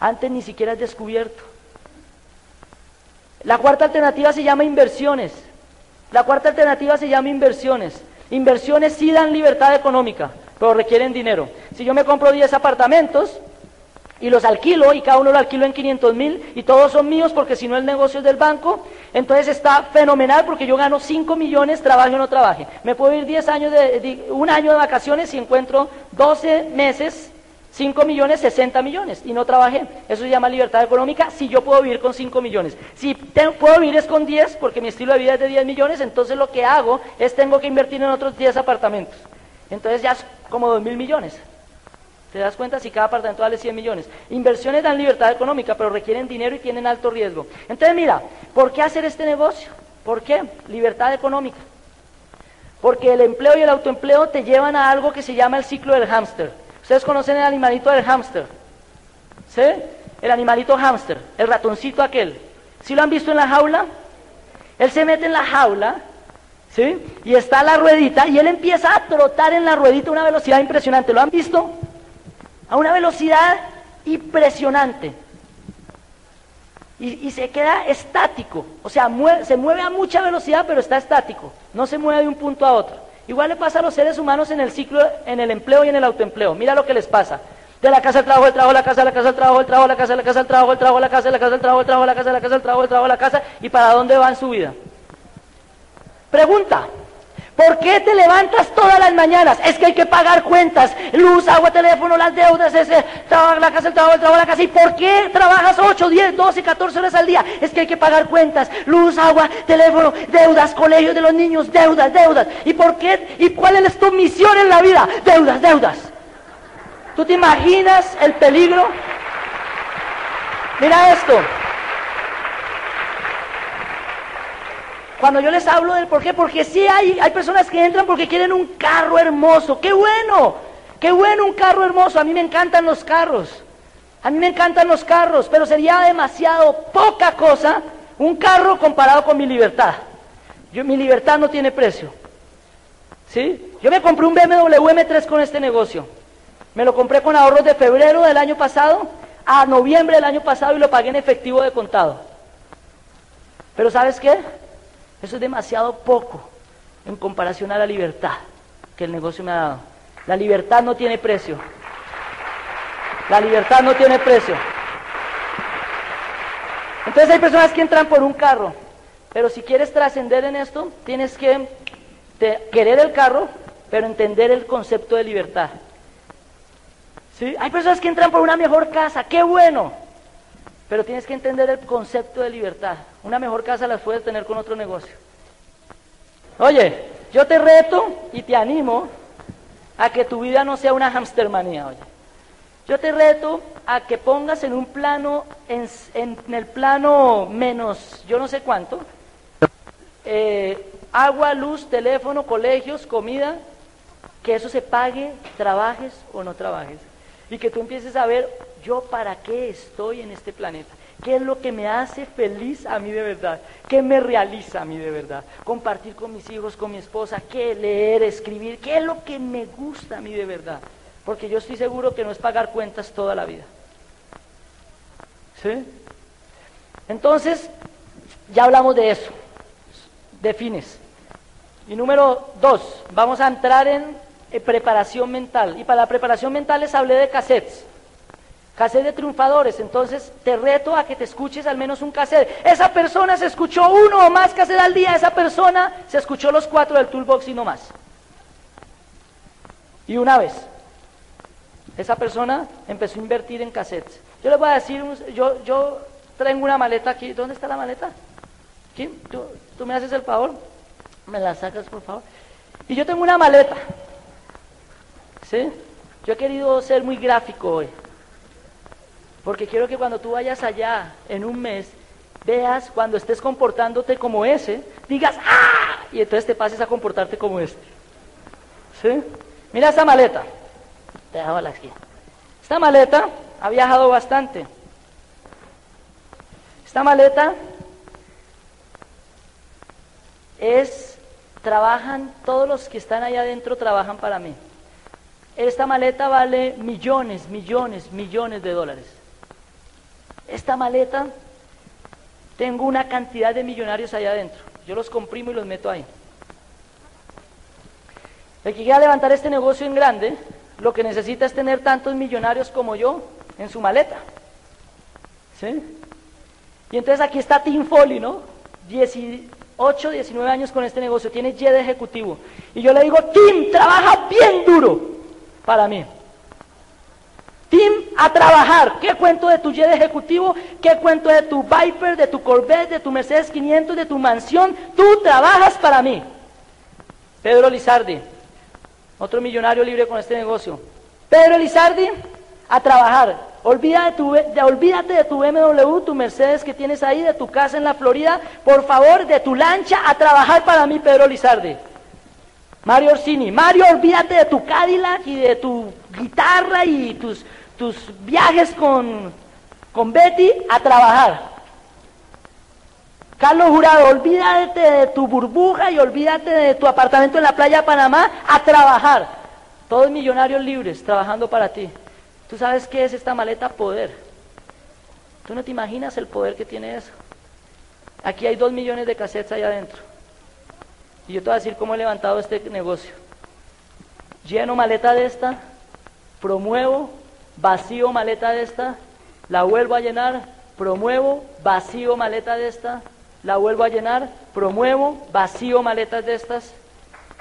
Antes ni siquiera has descubierto. La cuarta alternativa se llama inversiones. La cuarta alternativa se llama inversiones. Inversiones sí dan libertad económica, pero requieren dinero. Si yo me compro 10 apartamentos, y los alquilo y cada uno lo alquilo en 500 mil y todos son míos porque si no el negocio es del banco, entonces está fenomenal porque yo gano 5 millones, trabaje o no trabaje. Me puedo ir 10 años de, un año de vacaciones y encuentro 12 meses, 5 millones, 60 millones y no trabajé. Eso se llama libertad económica si yo puedo vivir con 5 millones. Si puedo vivir es con 10 porque mi estilo de vida es de 10 millones, entonces lo que hago es tengo que invertir en otros 10 apartamentos. Entonces ya es como 2 mil millones. ¿Te das cuenta si cada apartamento vale 100 millones? Inversiones dan libertad económica, pero requieren dinero y tienen alto riesgo. Entonces, mira, ¿por qué hacer este negocio? ¿Por qué? Libertad económica. Porque el empleo y el autoempleo te llevan a algo que se llama el ciclo del hámster. ¿Ustedes conocen el animalito del hámster? ¿Sí? El animalito hámster, el ratoncito aquel. ¿Sí lo han visto en la jaula? Él se mete en la jaula, ¿sí? Y está la ruedita y él empieza a trotar en la ruedita a una velocidad impresionante. ¿Lo han visto? A una velocidad impresionante. Y, se queda estático, o sea, se mueve a mucha velocidad, pero está estático, no se mueve de un punto a otro. Igual le pasa a los seres humanos en el ciclo, en el empleo y en el autoempleo. Mira lo que les pasa. De la casa al trabajo, el trabajo, la casa, la casa, el trabajo, el trabajo, la casa, la casa, el trabajo, el trabajo, la casa, la casa, el trabajo, el trabajo, la casa, la casa, el trabajo, el trabajo, la casa, y para dónde va en su vida. Pregunta, ¿Por qué te levantas todas las mañanas? Es que hay que pagar cuentas, luz, agua, teléfono, las deudas, ese, la casa, el trabajo, el trabajo, la casa. ¿Y por qué trabajas 8, 10, 12, 14 horas al día? Es que hay que pagar cuentas, luz, agua, teléfono, deudas, colegio de los niños, deudas, deudas. ¿Y por qué? ¿Y cuál es tu misión en la vida? Deudas, deudas. ¿Tú te imaginas el peligro? Mira esto. Cuando yo les hablo del por qué, porque sí hay, hay personas que entran porque quieren un carro hermoso, qué bueno, Qué bueno un carro hermoso, a mí me encantan los carros. A mí me encantan los carros, pero sería demasiado poca cosa un carro comparado con mi libertad. Yo, mi libertad no tiene precio. ¿Sí? Yo me compré un BMW M3 con este negocio. Me lo compré con ahorros de febrero del año pasado a noviembre del año pasado y lo pagué en efectivo de contado. Pero ¿sabes qué? Eso es demasiado poco en comparación a la libertad que el negocio me ha dado. La libertad no tiene precio. La libertad no tiene precio. Entonces hay personas que entran por un carro, pero si quieres trascender en esto, tienes que querer el carro, pero entender el concepto de libertad. ¿Sí? Hay personas que entran por una mejor casa, qué bueno, pero tienes que entender el concepto de libertad. Una mejor casa la puedes tener con otro negocio. Oye, yo te reto y te animo a que tu vida no sea una hamstermanía, oye. Yo te reto a que pongas en un plano, en, el plano menos, yo no sé cuánto, eh, agua, luz, teléfono, colegios, comida, que eso se pague, trabajes o no trabajes. Y que tú empieces a ver, yo para qué estoy en este planeta. ¿Qué es lo que me hace feliz a mí de verdad? ¿Qué me realiza a mí de verdad? Compartir con mis hijos, con mi esposa, qué leer, escribir, qué es lo que me gusta a mí de verdad. Porque yo estoy seguro que no es pagar cuentas toda la vida. ¿Sí? Entonces, ya hablamos de eso. Defines. Y número dos, vamos a entrar en preparación mental. Y para la preparación mental les hablé de cassettes. Cassette de triunfadores, entonces te reto a que te escuches al menos un cassette. Esa persona se escuchó uno o más cassette al día, esa persona se escuchó los cuatro del toolbox y no más. Y una vez, esa persona empezó a invertir en cassettes. Yo les voy a decir, yo, yo traigo una maleta aquí. ¿Dónde está la maleta? ¿Quién? ¿Tú, ¿Tú me haces el favor? ¿Me la sacas, por favor? Y yo tengo una maleta. ¿Sí? Yo he querido ser muy gráfico hoy. Porque quiero que cuando tú vayas allá en un mes, veas cuando estés comportándote como ese, digas ¡ah! Y entonces te pases a comportarte como este. ¿Sí? Mira esa maleta. Te dejo la esquina. Esta maleta ha viajado bastante. Esta maleta es, trabajan, todos los que están allá adentro trabajan para mí. Esta maleta vale millones, millones, millones de dólares. Esta maleta, tengo una cantidad de millonarios allá adentro. Yo los comprimo y los meto ahí. El que quiera levantar este negocio en grande, lo que necesita es tener tantos millonarios como yo en su maleta. ¿Sí? Y entonces aquí está Tim Foley, ¿no? 18, 19 años con este negocio, tiene Y de ejecutivo. Y yo le digo, Tim, trabaja bien duro para mí. Tim, a trabajar. ¿Qué cuento de tu jet ejecutivo? ¿Qué cuento de tu Viper, de tu Corvette, de tu Mercedes 500, de tu mansión? Tú trabajas para mí. Pedro Lizardi, otro millonario libre con este negocio. Pedro Lizardi, a trabajar. Olvídate de, tu, olvídate de tu BMW, tu Mercedes que tienes ahí, de tu casa en la Florida. Por favor, de tu lancha, a trabajar para mí, Pedro Lizardi. Mario Orsini, Mario, olvídate de tu Cadillac y de tu guitarra y tus tus viajes con, con Betty a trabajar. Carlos Jurado, olvídate de tu burbuja y olvídate de tu apartamento en la playa de Panamá a trabajar. Todos millonarios libres trabajando para ti. ¿Tú sabes qué es esta maleta? Poder. Tú no te imaginas el poder que tiene eso. Aquí hay dos millones de cassettes allá adentro. Y yo te voy a decir cómo he levantado este negocio. Lleno maleta de esta, promuevo vacío maleta de esta, la vuelvo a llenar, promuevo, vacío maleta de esta, la vuelvo a llenar, promuevo, vacío maletas de estas,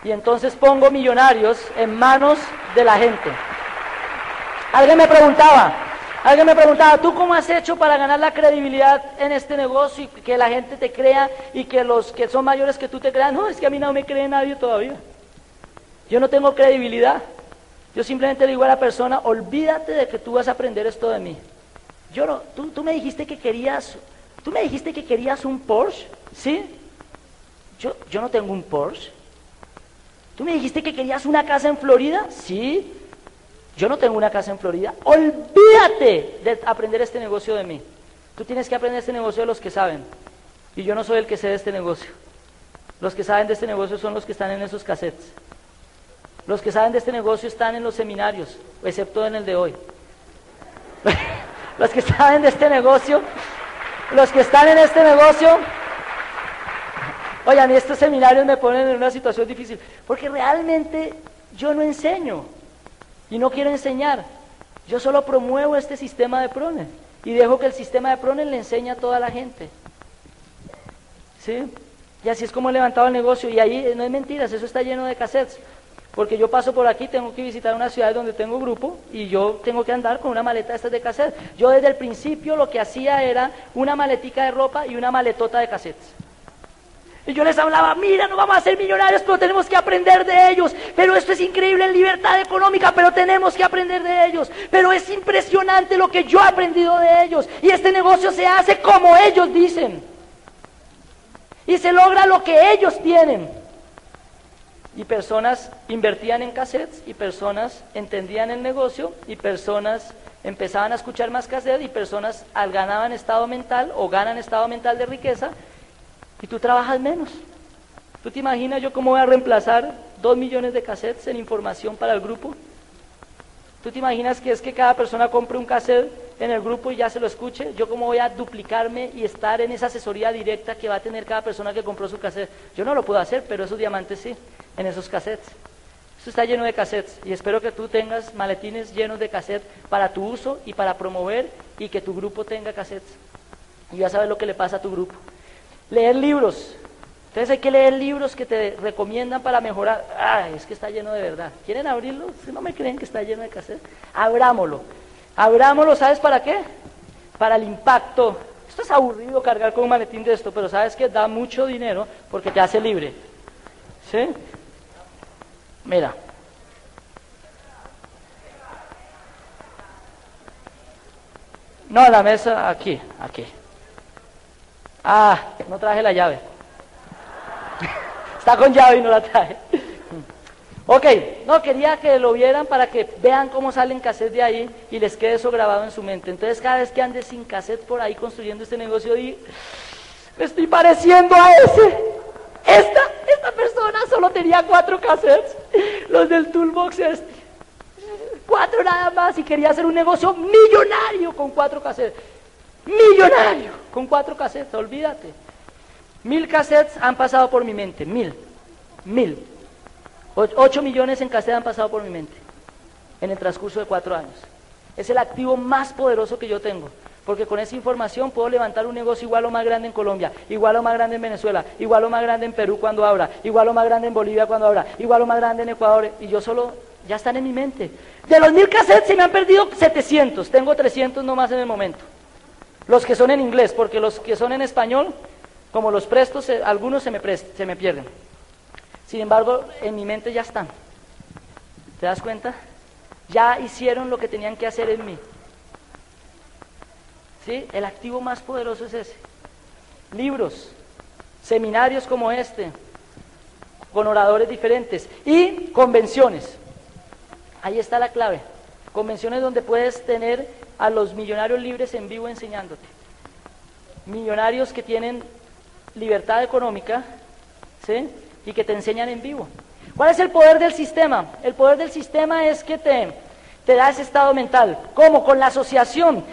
y entonces pongo millonarios en manos de la gente. Alguien me preguntaba, alguien me preguntaba, ¿tú cómo has hecho para ganar la credibilidad en este negocio y que la gente te crea y que los que son mayores que tú te crean? No, es que a mí no me cree nadie todavía. Yo no tengo credibilidad. Yo simplemente le digo a la persona, olvídate de que tú vas a aprender esto de mí. Yo no, tú, tú me dijiste que querías, tú me dijiste que querías un Porsche, ¿sí? Yo, yo no tengo un Porsche. ¿Tú me dijiste que querías una casa en Florida? Sí. Yo no tengo una casa en Florida. Olvídate de aprender este negocio de mí. Tú tienes que aprender este negocio de los que saben. Y yo no soy el que sé de este negocio. Los que saben de este negocio son los que están en esos cassettes. Los que saben de este negocio están en los seminarios, excepto en el de hoy. los que saben de este negocio, los que están en este negocio, mí estos seminarios me ponen en una situación difícil, porque realmente yo no enseño y no quiero enseñar. Yo solo promuevo este sistema de prones y dejo que el sistema de prones le enseñe a toda la gente. ¿Sí? Y así es como he levantado el negocio. Y ahí no es mentiras, eso está lleno de cassettes. Porque yo paso por aquí, tengo que visitar una ciudad donde tengo grupo y yo tengo que andar con una maleta estas de cassette. Yo desde el principio lo que hacía era una maletica de ropa y una maletota de cassettes. Y yo les hablaba, mira, no vamos a ser millonarios, pero tenemos que aprender de ellos. Pero esto es increíble en libertad económica, pero tenemos que aprender de ellos. Pero es impresionante lo que yo he aprendido de ellos. Y este negocio se hace como ellos dicen. Y se logra lo que ellos tienen. Y personas invertían en cassettes y personas entendían el negocio y personas empezaban a escuchar más cassettes y personas ganaban estado mental o ganan estado mental de riqueza y tú trabajas menos. ¿Tú te imaginas yo cómo voy a reemplazar dos millones de cassettes en información para el grupo? ¿Tú te imaginas que es que cada persona compre un cassette en el grupo y ya se lo escuche? ¿Yo cómo voy a duplicarme y estar en esa asesoría directa que va a tener cada persona que compró su cassette? Yo no lo puedo hacer, pero esos diamantes sí, en esos cassettes. Esto está lleno de cassettes y espero que tú tengas maletines llenos de cassettes para tu uso y para promover y que tu grupo tenga cassettes. Y ya sabes lo que le pasa a tu grupo. Leer libros. Entonces hay que leer libros que te recomiendan para mejorar. Ah, es que está lleno de verdad. ¿Quieren abrirlo? Si no me creen que está lleno de cassette, abrámoslo. Abrámoslo, ¿sabes para qué? Para el impacto. Esto es aburrido cargar con un maletín de esto, pero sabes que da mucho dinero porque te hace libre. ¿Sí? Mira. No, la mesa aquí, aquí. Ah, no traje la llave. Con llave y no la traje. Ok, no, quería que lo vieran para que vean cómo salen cassettes de ahí y les quede eso grabado en su mente. Entonces, cada vez que andes sin cassette por ahí construyendo este negocio, y me estoy pareciendo a ese. Esta, esta persona solo tenía cuatro cassettes, los del toolbox este. Cuatro nada más y quería hacer un negocio millonario con cuatro cassettes. Millonario con cuatro cassettes, olvídate. Mil cassettes han pasado por mi mente, mil, mil. ocho millones en cassettes han pasado por mi mente en el transcurso de cuatro años. Es el activo más poderoso que yo tengo, porque con esa información puedo levantar un negocio igual o más grande en Colombia, igual o más grande en Venezuela, igual o más grande en Perú cuando abra, igual o más grande en Bolivia cuando abra, igual o más grande en Ecuador, y yo solo, ya están en mi mente. De los mil cassettes se me han perdido 700, tengo 300 nomás en el momento. Los que son en inglés, porque los que son en español, como los prestos, algunos se me, se me pierden. Sin embargo, en mi mente ya están. ¿Te das cuenta? Ya hicieron lo que tenían que hacer en mí. ¿Sí? El activo más poderoso es ese. Libros, seminarios como este, con oradores diferentes y convenciones. Ahí está la clave. Convenciones donde puedes tener a los millonarios libres en vivo enseñándote. Millonarios que tienen libertad económica, ¿sí? Y que te enseñan en vivo. ¿Cuál es el poder del sistema? El poder del sistema es que te, te da ese estado mental. ¿Cómo? Con la asociación.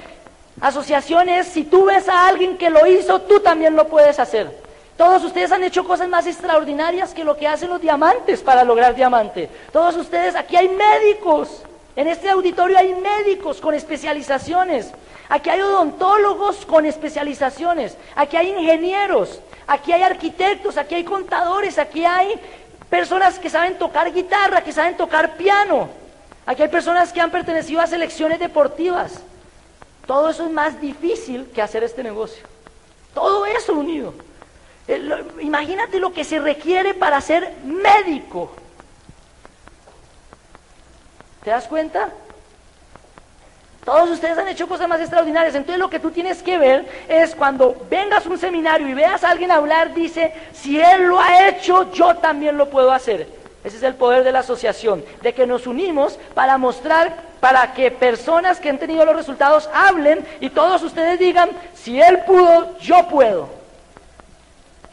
Asociación es, si tú ves a alguien que lo hizo, tú también lo puedes hacer. Todos ustedes han hecho cosas más extraordinarias que lo que hacen los diamantes para lograr diamante. Todos ustedes, aquí hay médicos en este auditorio hay médicos con especializaciones, aquí hay odontólogos con especializaciones, aquí hay ingenieros, aquí hay arquitectos, aquí hay contadores, aquí hay personas que saben tocar guitarra, que saben tocar piano, aquí hay personas que han pertenecido a selecciones deportivas. Todo eso es más difícil que hacer este negocio. Todo eso unido. Imagínate lo que se requiere para ser médico. ¿Te das cuenta? Todos ustedes han hecho cosas más extraordinarias. Entonces lo que tú tienes que ver es cuando vengas a un seminario y veas a alguien hablar, dice, si él lo ha hecho, yo también lo puedo hacer. Ese es el poder de la asociación, de que nos unimos para mostrar, para que personas que han tenido los resultados hablen y todos ustedes digan, si él pudo, yo puedo.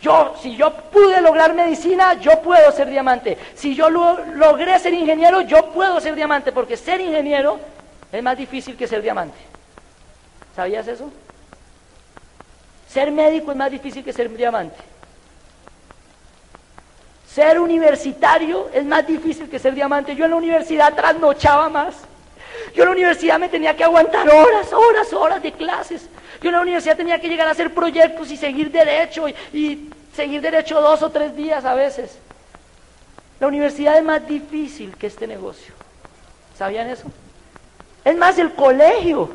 Yo, si yo pude lograr medicina, yo puedo ser diamante. Si yo logré ser ingeniero, yo puedo ser diamante, porque ser ingeniero es más difícil que ser diamante. ¿Sabías eso? Ser médico es más difícil que ser diamante. Ser universitario es más difícil que ser diamante. Yo en la universidad trasnochaba más. Yo en la universidad me tenía que aguantar horas, horas, horas de clases. Yo en la universidad tenía que llegar a hacer proyectos y seguir derecho y, seguir derecho dos o tres días a veces. La universidad es más difícil que este negocio. ¿Sabían eso? Es más, el colegio.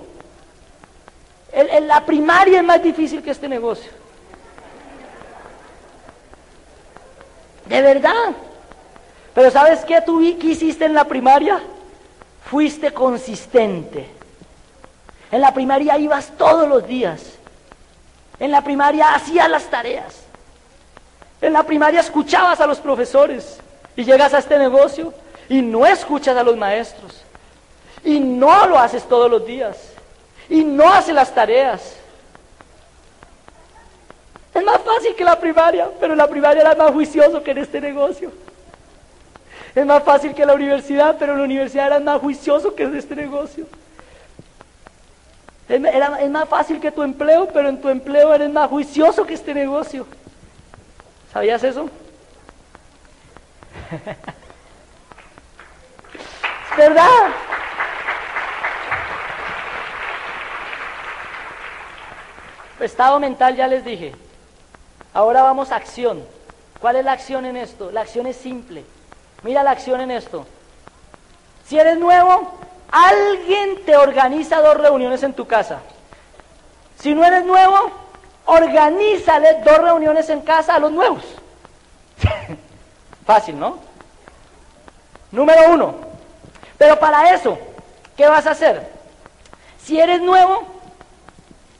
la primaria es más difícil que este negocio. De verdad. Pero ¿sabes qué tú qué hiciste en la primaria? Fuiste consistente. En la primaria ibas todos los días. En la primaria hacías las tareas. En la primaria escuchabas a los profesores. Y llegas a este negocio y no escuchas a los maestros. Y no lo haces todos los días. Y no haces las tareas. Es más fácil que la primaria, pero la primaria era más juicioso que en este negocio. Es más fácil que la universidad, pero la universidad era más juicioso que en este negocio. Es, más fácil que tu empleo, pero en tu empleo eres más juicioso que este negocio. ¿Sabías eso? es verdad. Estado mental ya les dije. Ahora vamos a acción. ¿Cuál es la acción en esto? La acción es simple. Mira la acción en esto. Si eres nuevo, alguien te organiza dos reuniones en tu casa. Si no eres nuevo, organízale dos reuniones en casa a los nuevos. Fácil, ¿no? Número uno. Pero para eso, ¿qué vas a hacer? Si eres nuevo,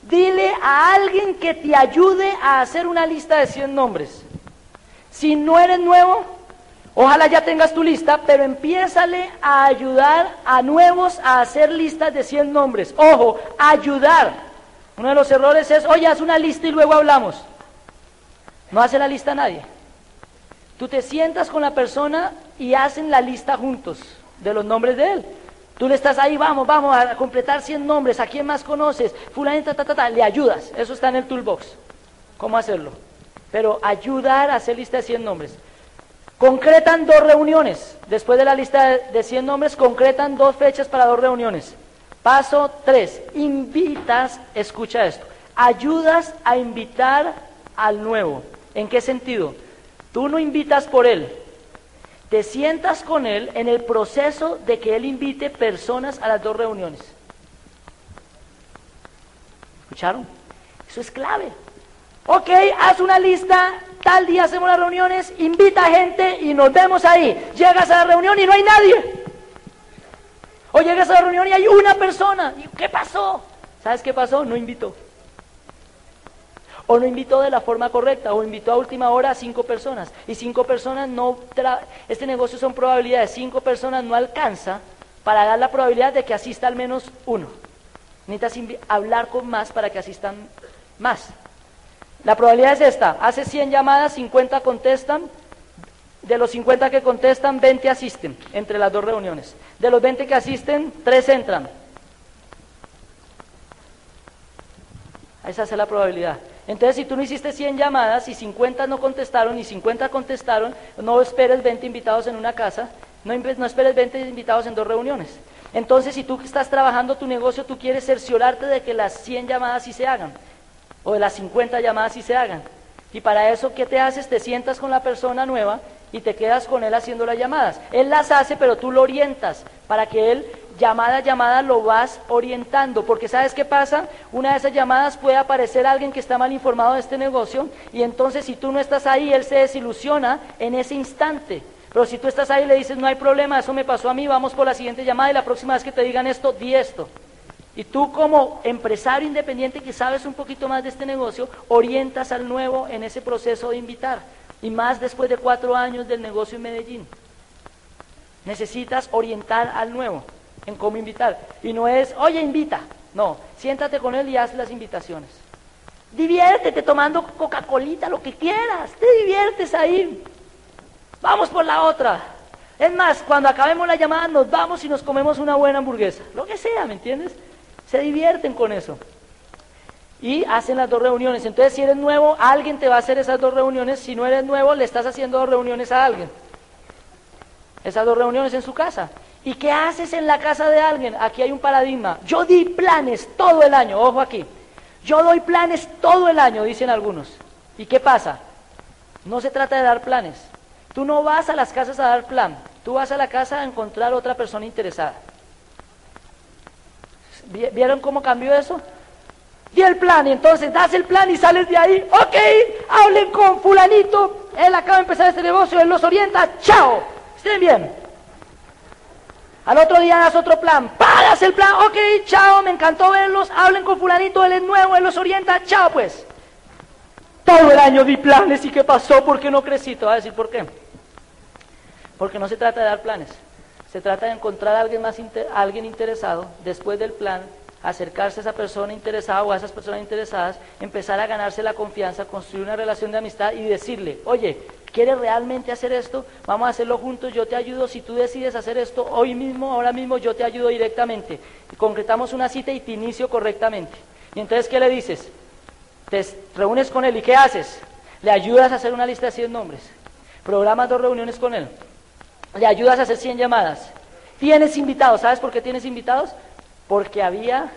Dile a alguien que te ayude a hacer una lista de 100 nombres. Si no eres nuevo, ojalá ya tengas tu lista, pero empiézale a ayudar a nuevos a hacer listas de 100 nombres. Ojo, ayudar. Uno de los errores es, oye, haz una lista y luego hablamos. No hace la lista nadie. Tú te sientas con la persona y hacen la lista juntos de los nombres de él. Tú le estás ahí, vamos, vamos a completar 100 nombres, ¿a quién más conoces? Fulanita, ta, ta, ta, le ayudas. Eso está en el toolbox. ¿Cómo hacerlo? Pero ayudar a hacer lista de 100 nombres. Concretan dos reuniones. Después de la lista de 100 nombres, concretan dos fechas para dos reuniones. Paso 3. Invitas, escucha esto. Ayudas a invitar al nuevo. ¿En qué sentido? Tú no invitas por él, te sientas con él en el proceso de que él invite personas a las dos reuniones. ¿Escucharon? Eso es clave. Ok, haz una lista, tal día hacemos las reuniones, invita a gente y nos vemos ahí. Llegas a la reunión y no hay nadie. O llegas a la reunión y hay una persona. ¿Y qué pasó? ¿Sabes qué pasó? No invitó o no invitó de la forma correcta, o invitó a última hora a cinco personas, y cinco personas no, este negocio son probabilidades, cinco personas no alcanza para dar la probabilidad de que asista al menos uno. Necesitas hablar con más para que asistan más. La probabilidad es esta, hace 100 llamadas, 50 contestan, de los 50 que contestan, 20 asisten entre las dos reuniones. De los 20 que asisten, 3 entran. Esa es la probabilidad. Entonces, si tú no hiciste 100 llamadas y 50 no contestaron y 50 contestaron, no esperes 20 invitados en una casa, no, esperes 20 invitados en dos reuniones. Entonces, si tú estás trabajando tu negocio, tú quieres cerciorarte de que las 100 llamadas sí se hagan, o de las 50 llamadas sí se hagan. Y para eso, ¿qué te haces? Te sientas con la persona nueva y te quedas con él haciendo las llamadas. Él las hace, pero tú lo orientas para que él llamada a llamada lo vas orientando, porque ¿sabes qué pasa? Una de esas llamadas puede aparecer alguien que está mal informado de este negocio y entonces si tú no estás ahí, él se desilusiona en ese instante. Pero si tú estás ahí le dices, no hay problema, eso me pasó a mí, vamos por la siguiente llamada y la próxima vez que te digan esto, di esto. Y tú como empresario independiente que sabes un poquito más de este negocio, orientas al nuevo en ese proceso de invitar. Y más después de cuatro años del negocio en Medellín. Necesitas orientar al nuevo en cómo invitar. Y no es, oye, invita. No, siéntate con él y haz las invitaciones. Diviértete tomando Coca-Colita, lo que quieras. Te diviertes ahí. Vamos por la otra. Es más, cuando acabemos la llamada nos vamos y nos comemos una buena hamburguesa. Lo que sea, ¿me entiendes? Se divierten con eso. Y hacen las dos reuniones. Entonces, si eres nuevo, alguien te va a hacer esas dos reuniones. Si no eres nuevo, le estás haciendo dos reuniones a alguien. Esas dos reuniones en su casa. ¿Y qué haces en la casa de alguien? Aquí hay un paradigma. Yo di planes todo el año, ojo aquí. Yo doy planes todo el año, dicen algunos. ¿Y qué pasa? No se trata de dar planes. Tú no vas a las casas a dar plan. Tú vas a la casa a encontrar otra persona interesada. ¿Vieron cómo cambió eso? Di el plan y entonces das el plan y sales de ahí. Ok, hablen con fulanito. Él acaba de empezar este negocio, él los orienta. Chao. Estén bien. Al otro día das otro plan. Paras el plan. Ok, chao, me encantó verlos. Hablen con fulanito, él es nuevo, él los orienta. Chao, pues. Todo el año di planes y qué pasó, ¿por qué no crecí? Te voy a decir por qué. Porque no se trata de dar planes. Se trata de encontrar a alguien, más alguien interesado después del plan, acercarse a esa persona interesada o a esas personas interesadas, empezar a ganarse la confianza, construir una relación de amistad y decirle, oye, ¿quieres realmente hacer esto? Vamos a hacerlo juntos, yo te ayudo. Si tú decides hacer esto hoy mismo, ahora mismo, yo te ayudo directamente. concretamos una cita y te inicio correctamente. Y entonces, ¿qué le dices? Te reúnes con él y ¿qué haces? Le ayudas a hacer una lista de 100 nombres. Programas dos reuniones con él. Le ayudas a hacer 100 llamadas. Tienes invitados. ¿Sabes por qué tienes invitados? Porque había,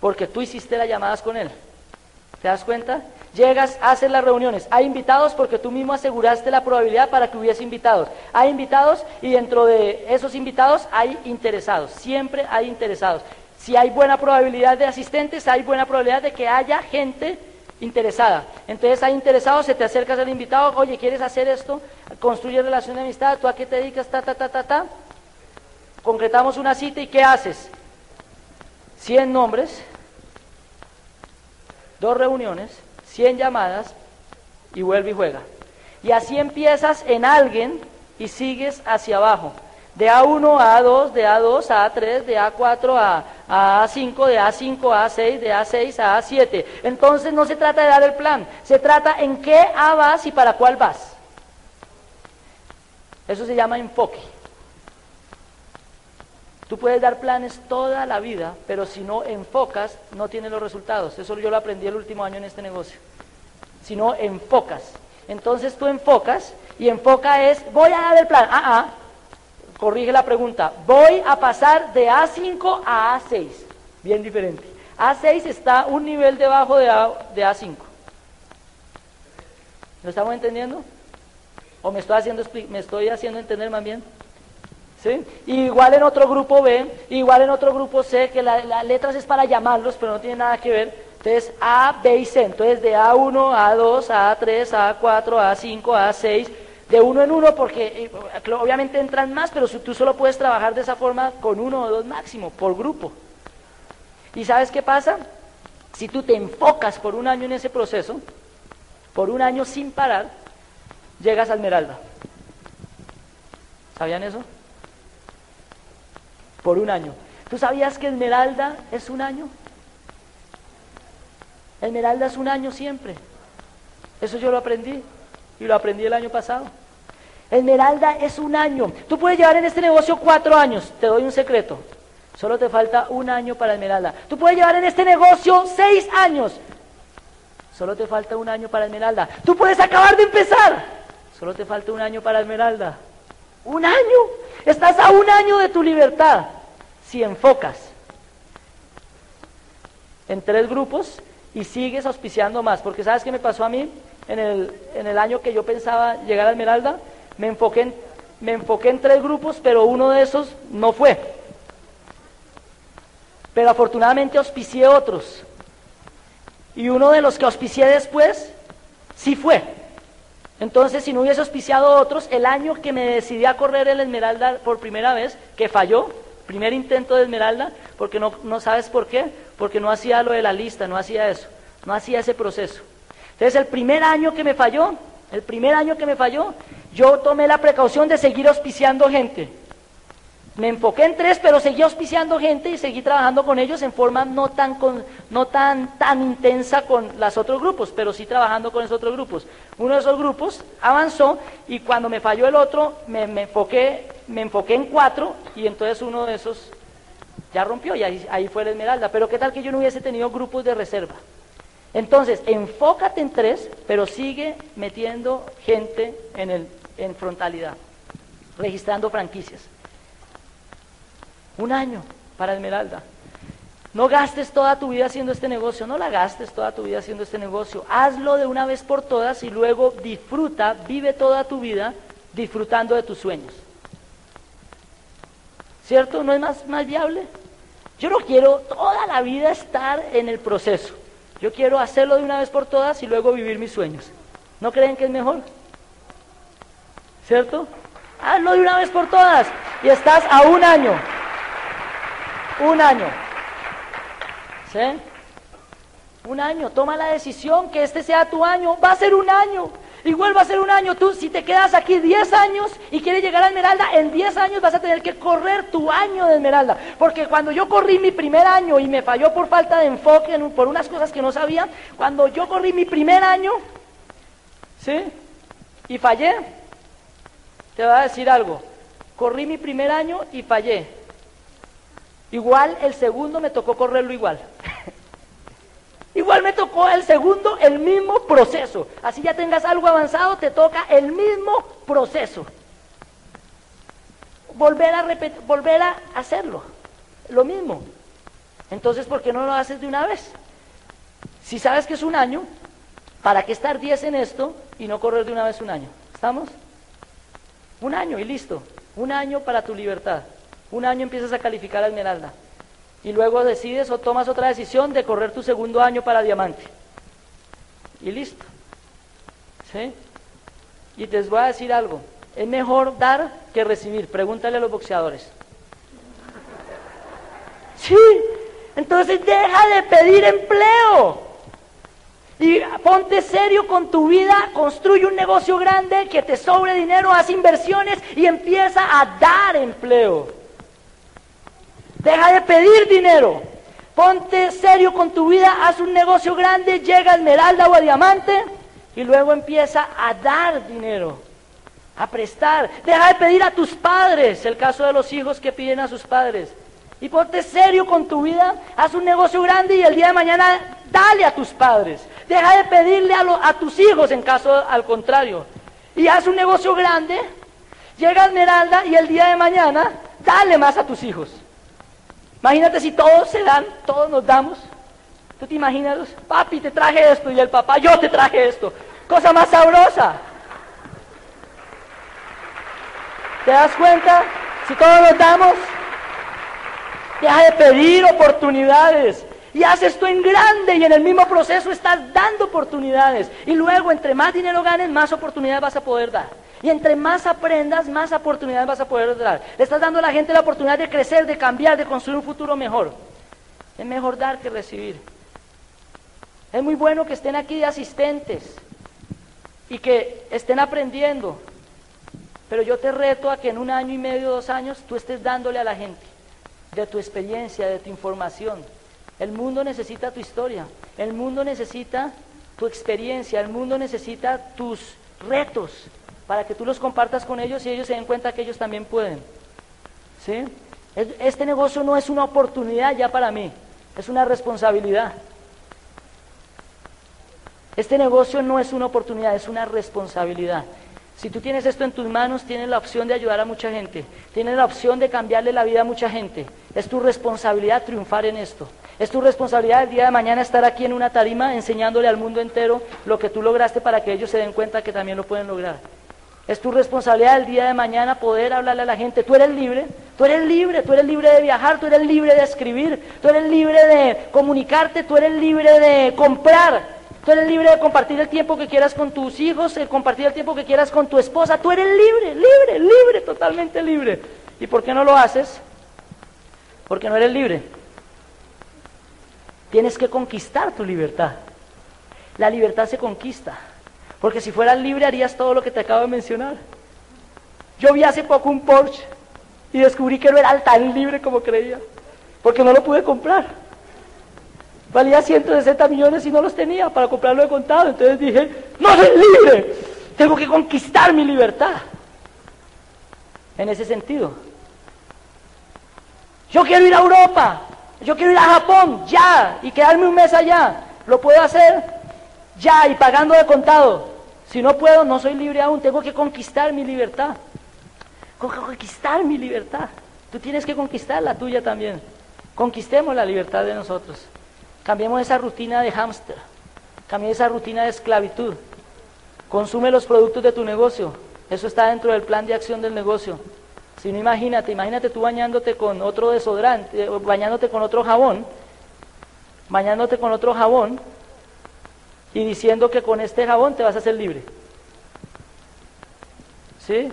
porque tú hiciste las llamadas con él. ¿Te das cuenta? Llegas, haces las reuniones. Hay invitados porque tú mismo aseguraste la probabilidad para que hubiese invitados. Hay invitados y dentro de esos invitados hay interesados. Siempre hay interesados. Si hay buena probabilidad de asistentes, hay buena probabilidad de que haya gente interesada. Entonces hay interesados, se te acercas al invitado, oye, ¿quieres hacer esto? Construye relación de amistad, ¿tú a qué te dedicas? Ta, ta, ta, ta, ta. Concretamos una cita y ¿qué haces? 100 nombres, dos reuniones, 100 llamadas y vuelve y juega. Y así empiezas en alguien y sigues hacia abajo. De A1 a A2, de A2 a A3, de A4 a, A5, de A5 a A6, de A6 a A7. Entonces no se trata de dar el plan, se trata en qué A vas y para cuál vas. Eso se llama enfoque. Tú puedes dar planes toda la vida, pero si no enfocas, no tienes los resultados. Eso yo lo aprendí el último año en este negocio. Si no enfocas. Entonces tú enfocas y enfoca es, voy a dar el plan. Ah, ah, corrige la pregunta, voy a pasar de A5 a A6, bien diferente. A6 está un nivel debajo de, a, de A5. ¿Lo estamos entendiendo? ¿O me estoy haciendo, me estoy haciendo entender más bien? ¿Sí? igual en otro grupo B, igual en otro grupo C, que las letras es para llamarlos, pero no tiene nada que ver. Entonces A, B y C. Entonces de A1, A2, A3, A4, A5, A6 de uno en uno porque eh, obviamente entran más, pero tú solo puedes trabajar de esa forma con uno o dos máximo, por grupo. ¿Y sabes qué pasa? Si tú te enfocas por un año en ese proceso, por un año sin parar, llegas a Esmeralda. ¿Sabían eso? Por un año. ¿Tú sabías que Esmeralda es un año? Esmeralda es un año siempre. Eso yo lo aprendí. Y lo aprendí el año pasado. Esmeralda es un año. Tú puedes llevar en este negocio cuatro años. Te doy un secreto. Solo te falta un año para Esmeralda. Tú puedes llevar en este negocio seis años. Solo te falta un año para Esmeralda. Tú puedes acabar de empezar. Solo te falta un año para Esmeralda. Un año. Estás a un año de tu libertad. Si enfocas en tres grupos y sigues auspiciando más. Porque ¿sabes qué me pasó a mí? en el, en el año que yo pensaba llegar a Esmeralda, me enfoqué, en, me enfoqué en tres grupos, pero uno de esos no fue. Pero afortunadamente auspicié otros. Y uno de los que auspicié después, sí fue. Entonces, si no hubiese auspiciado otros, el año que me decidí a correr el Esmeralda por primera vez, que falló, primer intento de Esmeralda, porque no, no sabes por qué, porque no hacía lo de la lista, no hacía eso, no hacía ese proceso. Entonces el primer año que me falló, el primer año que me falló, yo tomé la precaución de seguir auspiciando gente. Me enfoqué en tres, pero seguí auspiciando gente y seguí trabajando con ellos en forma no tan, no tan, tan intensa con los otros grupos, pero sí trabajando con esos otros grupos. Uno de esos grupos avanzó y cuando me falló el otro, me, enfoqué, me enfoqué en cuatro y entonces uno de esos ya rompió y ahí, ahí fue la esmeralda. Pero qué tal que yo no hubiese tenido grupos de reserva. Entonces, enfócate en tres, pero sigue metiendo gente en, el, en frontalidad, registrando franquicias. Un año para Esmeralda. No gastes toda tu vida haciendo este negocio, no la gastes toda tu vida haciendo este negocio. Hazlo de una vez por todas y luego disfruta, vive toda tu vida disfrutando de tus sueños. ¿Cierto? ¿No es más, más viable? Yo no quiero toda la vida estar en el proceso. Yo quiero hacerlo de una vez por todas y luego vivir mis sueños. ¿No creen que es mejor? ¿Cierto? Hazlo de una vez por todas y estás a un año un año. ¿Sí? Un año. Toma la decisión que este sea tu año. Va a ser un año. Igual va a ser un año. Tú, si te quedas aquí 10 años y quieres llegar a Esmeralda, en 10 años vas a tener que correr tu año de Esmeralda. Porque cuando yo corrí mi primer año y me falló por falta de enfoque, por unas cosas que no sabía, cuando yo corrí mi primer año, ¿sí? Y fallé, te voy a decir algo. Corrí mi primer año y fallé. Igual el segundo me tocó correrlo igual. igual me tocó el segundo el mismo proceso. Así ya tengas algo avanzado, te toca el mismo proceso. Volver a repetir, volver a hacerlo. Lo mismo. Entonces, ¿por qué no lo haces de una vez? Si sabes que es un año, ¿para qué estar 10 en esto y no correr de una vez un año? ¿Estamos? Un año y listo. Un año para tu libertad. Un año empiezas a calificar a Esmeralda. Y luego decides o tomas otra decisión de correr tu segundo año para Diamante. Y listo. ¿Sí? Y te voy a decir algo. Es mejor dar que recibir. Pregúntale a los boxeadores. Sí. Entonces deja de pedir empleo. Y ponte serio con tu vida, construye un negocio grande que te sobre dinero, haz inversiones y empieza a dar empleo. Deja de pedir dinero. Ponte serio con tu vida, haz un negocio grande, llega a esmeralda o a diamante y luego empieza a dar dinero, a prestar. Deja de pedir a tus padres, el caso de los hijos que piden a sus padres. Y ponte serio con tu vida, haz un negocio grande y el día de mañana dale a tus padres. Deja de pedirle a, tus hijos en caso al contrario. Y haz un negocio grande, llega a Esmeralda y el día de mañana dale más a tus hijos. Imagínate si todos se dan, todos nos damos. ¿Tú te imaginas? Papi, te traje esto y el papá, yo te traje esto. Cosa más sabrosa. ¿Te das cuenta? Si todos nos damos, deja de pedir oportunidades. Y haces esto en grande y en el mismo proceso estás dando oportunidades. Y luego, entre más dinero ganes, más oportunidades vas a poder dar. Y entre más aprendas, más oportunidades vas a poder dar. Le estás dando a la gente la oportunidad de crecer, de cambiar, de construir un futuro mejor. Es mejor dar que recibir. Es muy bueno que estén aquí de asistentes y que estén aprendiendo. Pero yo te reto a que en un año y medio, dos años, tú estés dándole a la gente de tu experiencia, de tu información. El mundo necesita tu historia, el mundo necesita tu experiencia, el mundo necesita tus retos, para que tú los compartas con ellos y ellos se den cuenta que ellos también pueden. ¿Sí? Este negocio no es una oportunidad ya para mí, es una responsabilidad. Este negocio no es una oportunidad, es una responsabilidad. Si tú tienes esto en tus manos, tienes la opción de ayudar a mucha gente, tienes la opción de cambiarle la vida a mucha gente. Es tu responsabilidad triunfar en esto. Es tu responsabilidad el día de mañana estar aquí en una tarima enseñándole al mundo entero lo que tú lograste para que ellos se den cuenta que también lo pueden lograr. Es tu responsabilidad el día de mañana poder hablarle a la gente. Tú eres libre, tú eres libre, tú eres libre de viajar, tú eres libre de escribir, tú eres libre de comunicarte, tú eres libre de comprar, tú eres libre de compartir el tiempo que quieras con tus hijos, de compartir el tiempo que quieras con tu esposa. Tú eres libre, libre, libre, totalmente libre. ¿Y por qué no lo haces? Porque no eres libre. Tienes que conquistar tu libertad. La libertad se conquista. Porque si fueras libre harías todo lo que te acabo de mencionar. Yo vi hace poco un Porsche Y descubrí que no era tan libre como creía, porque no lo pude comprar. Valía 160 millones y no los tenía para comprarlo de contado. Entonces dije, no soy libre, tengo que conquistar mi libertad. En ese sentido. Yo quiero ir a Europa, yo quiero ir a Japón, ya, y quedarme un mes allá. ¿Lo puedo hacer? Ya, y pagando de contado. Si no puedo, no soy libre aún, tengo que conquistar mi libertad. Conquistar mi libertad. Tú tienes que conquistar la tuya también. Conquistemos la libertad de nosotros. Cambiemos esa rutina de hámster. Cambiemos esa rutina de esclavitud. Consume los productos de tu negocio. Eso está dentro del plan de acción del negocio. Si no, imagínate, imagínate tú bañándote con otro desodorante, eh, bañándote con otro jabón, bañándote con otro jabón y diciendo que con este jabón te vas a hacer libre. ¿Sí?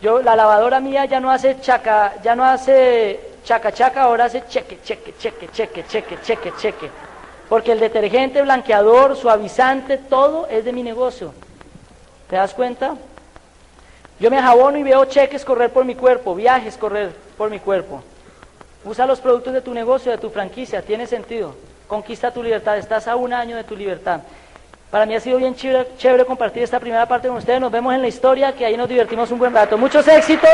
Yo, la lavadora mía ya no hace chaca, ya no hace chaca chaca, ahora hace cheque, cheque, cheque, cheque, cheque, cheque, cheque. Porque el detergente, blanqueador, suavizante, todo es de mi negocio. ¿Te das cuenta? Yo me jabono y veo cheques correr por mi cuerpo, viajes correr por mi cuerpo. Usa los productos de tu negocio, de tu franquicia, tiene sentido. Conquista tu libertad, estás a un año de tu libertad. Para mí ha sido bien chévere, compartir esta primera parte con ustedes. Nos vemos en la historia, que ahí nos divertimos un buen rato. Muchos éxitos.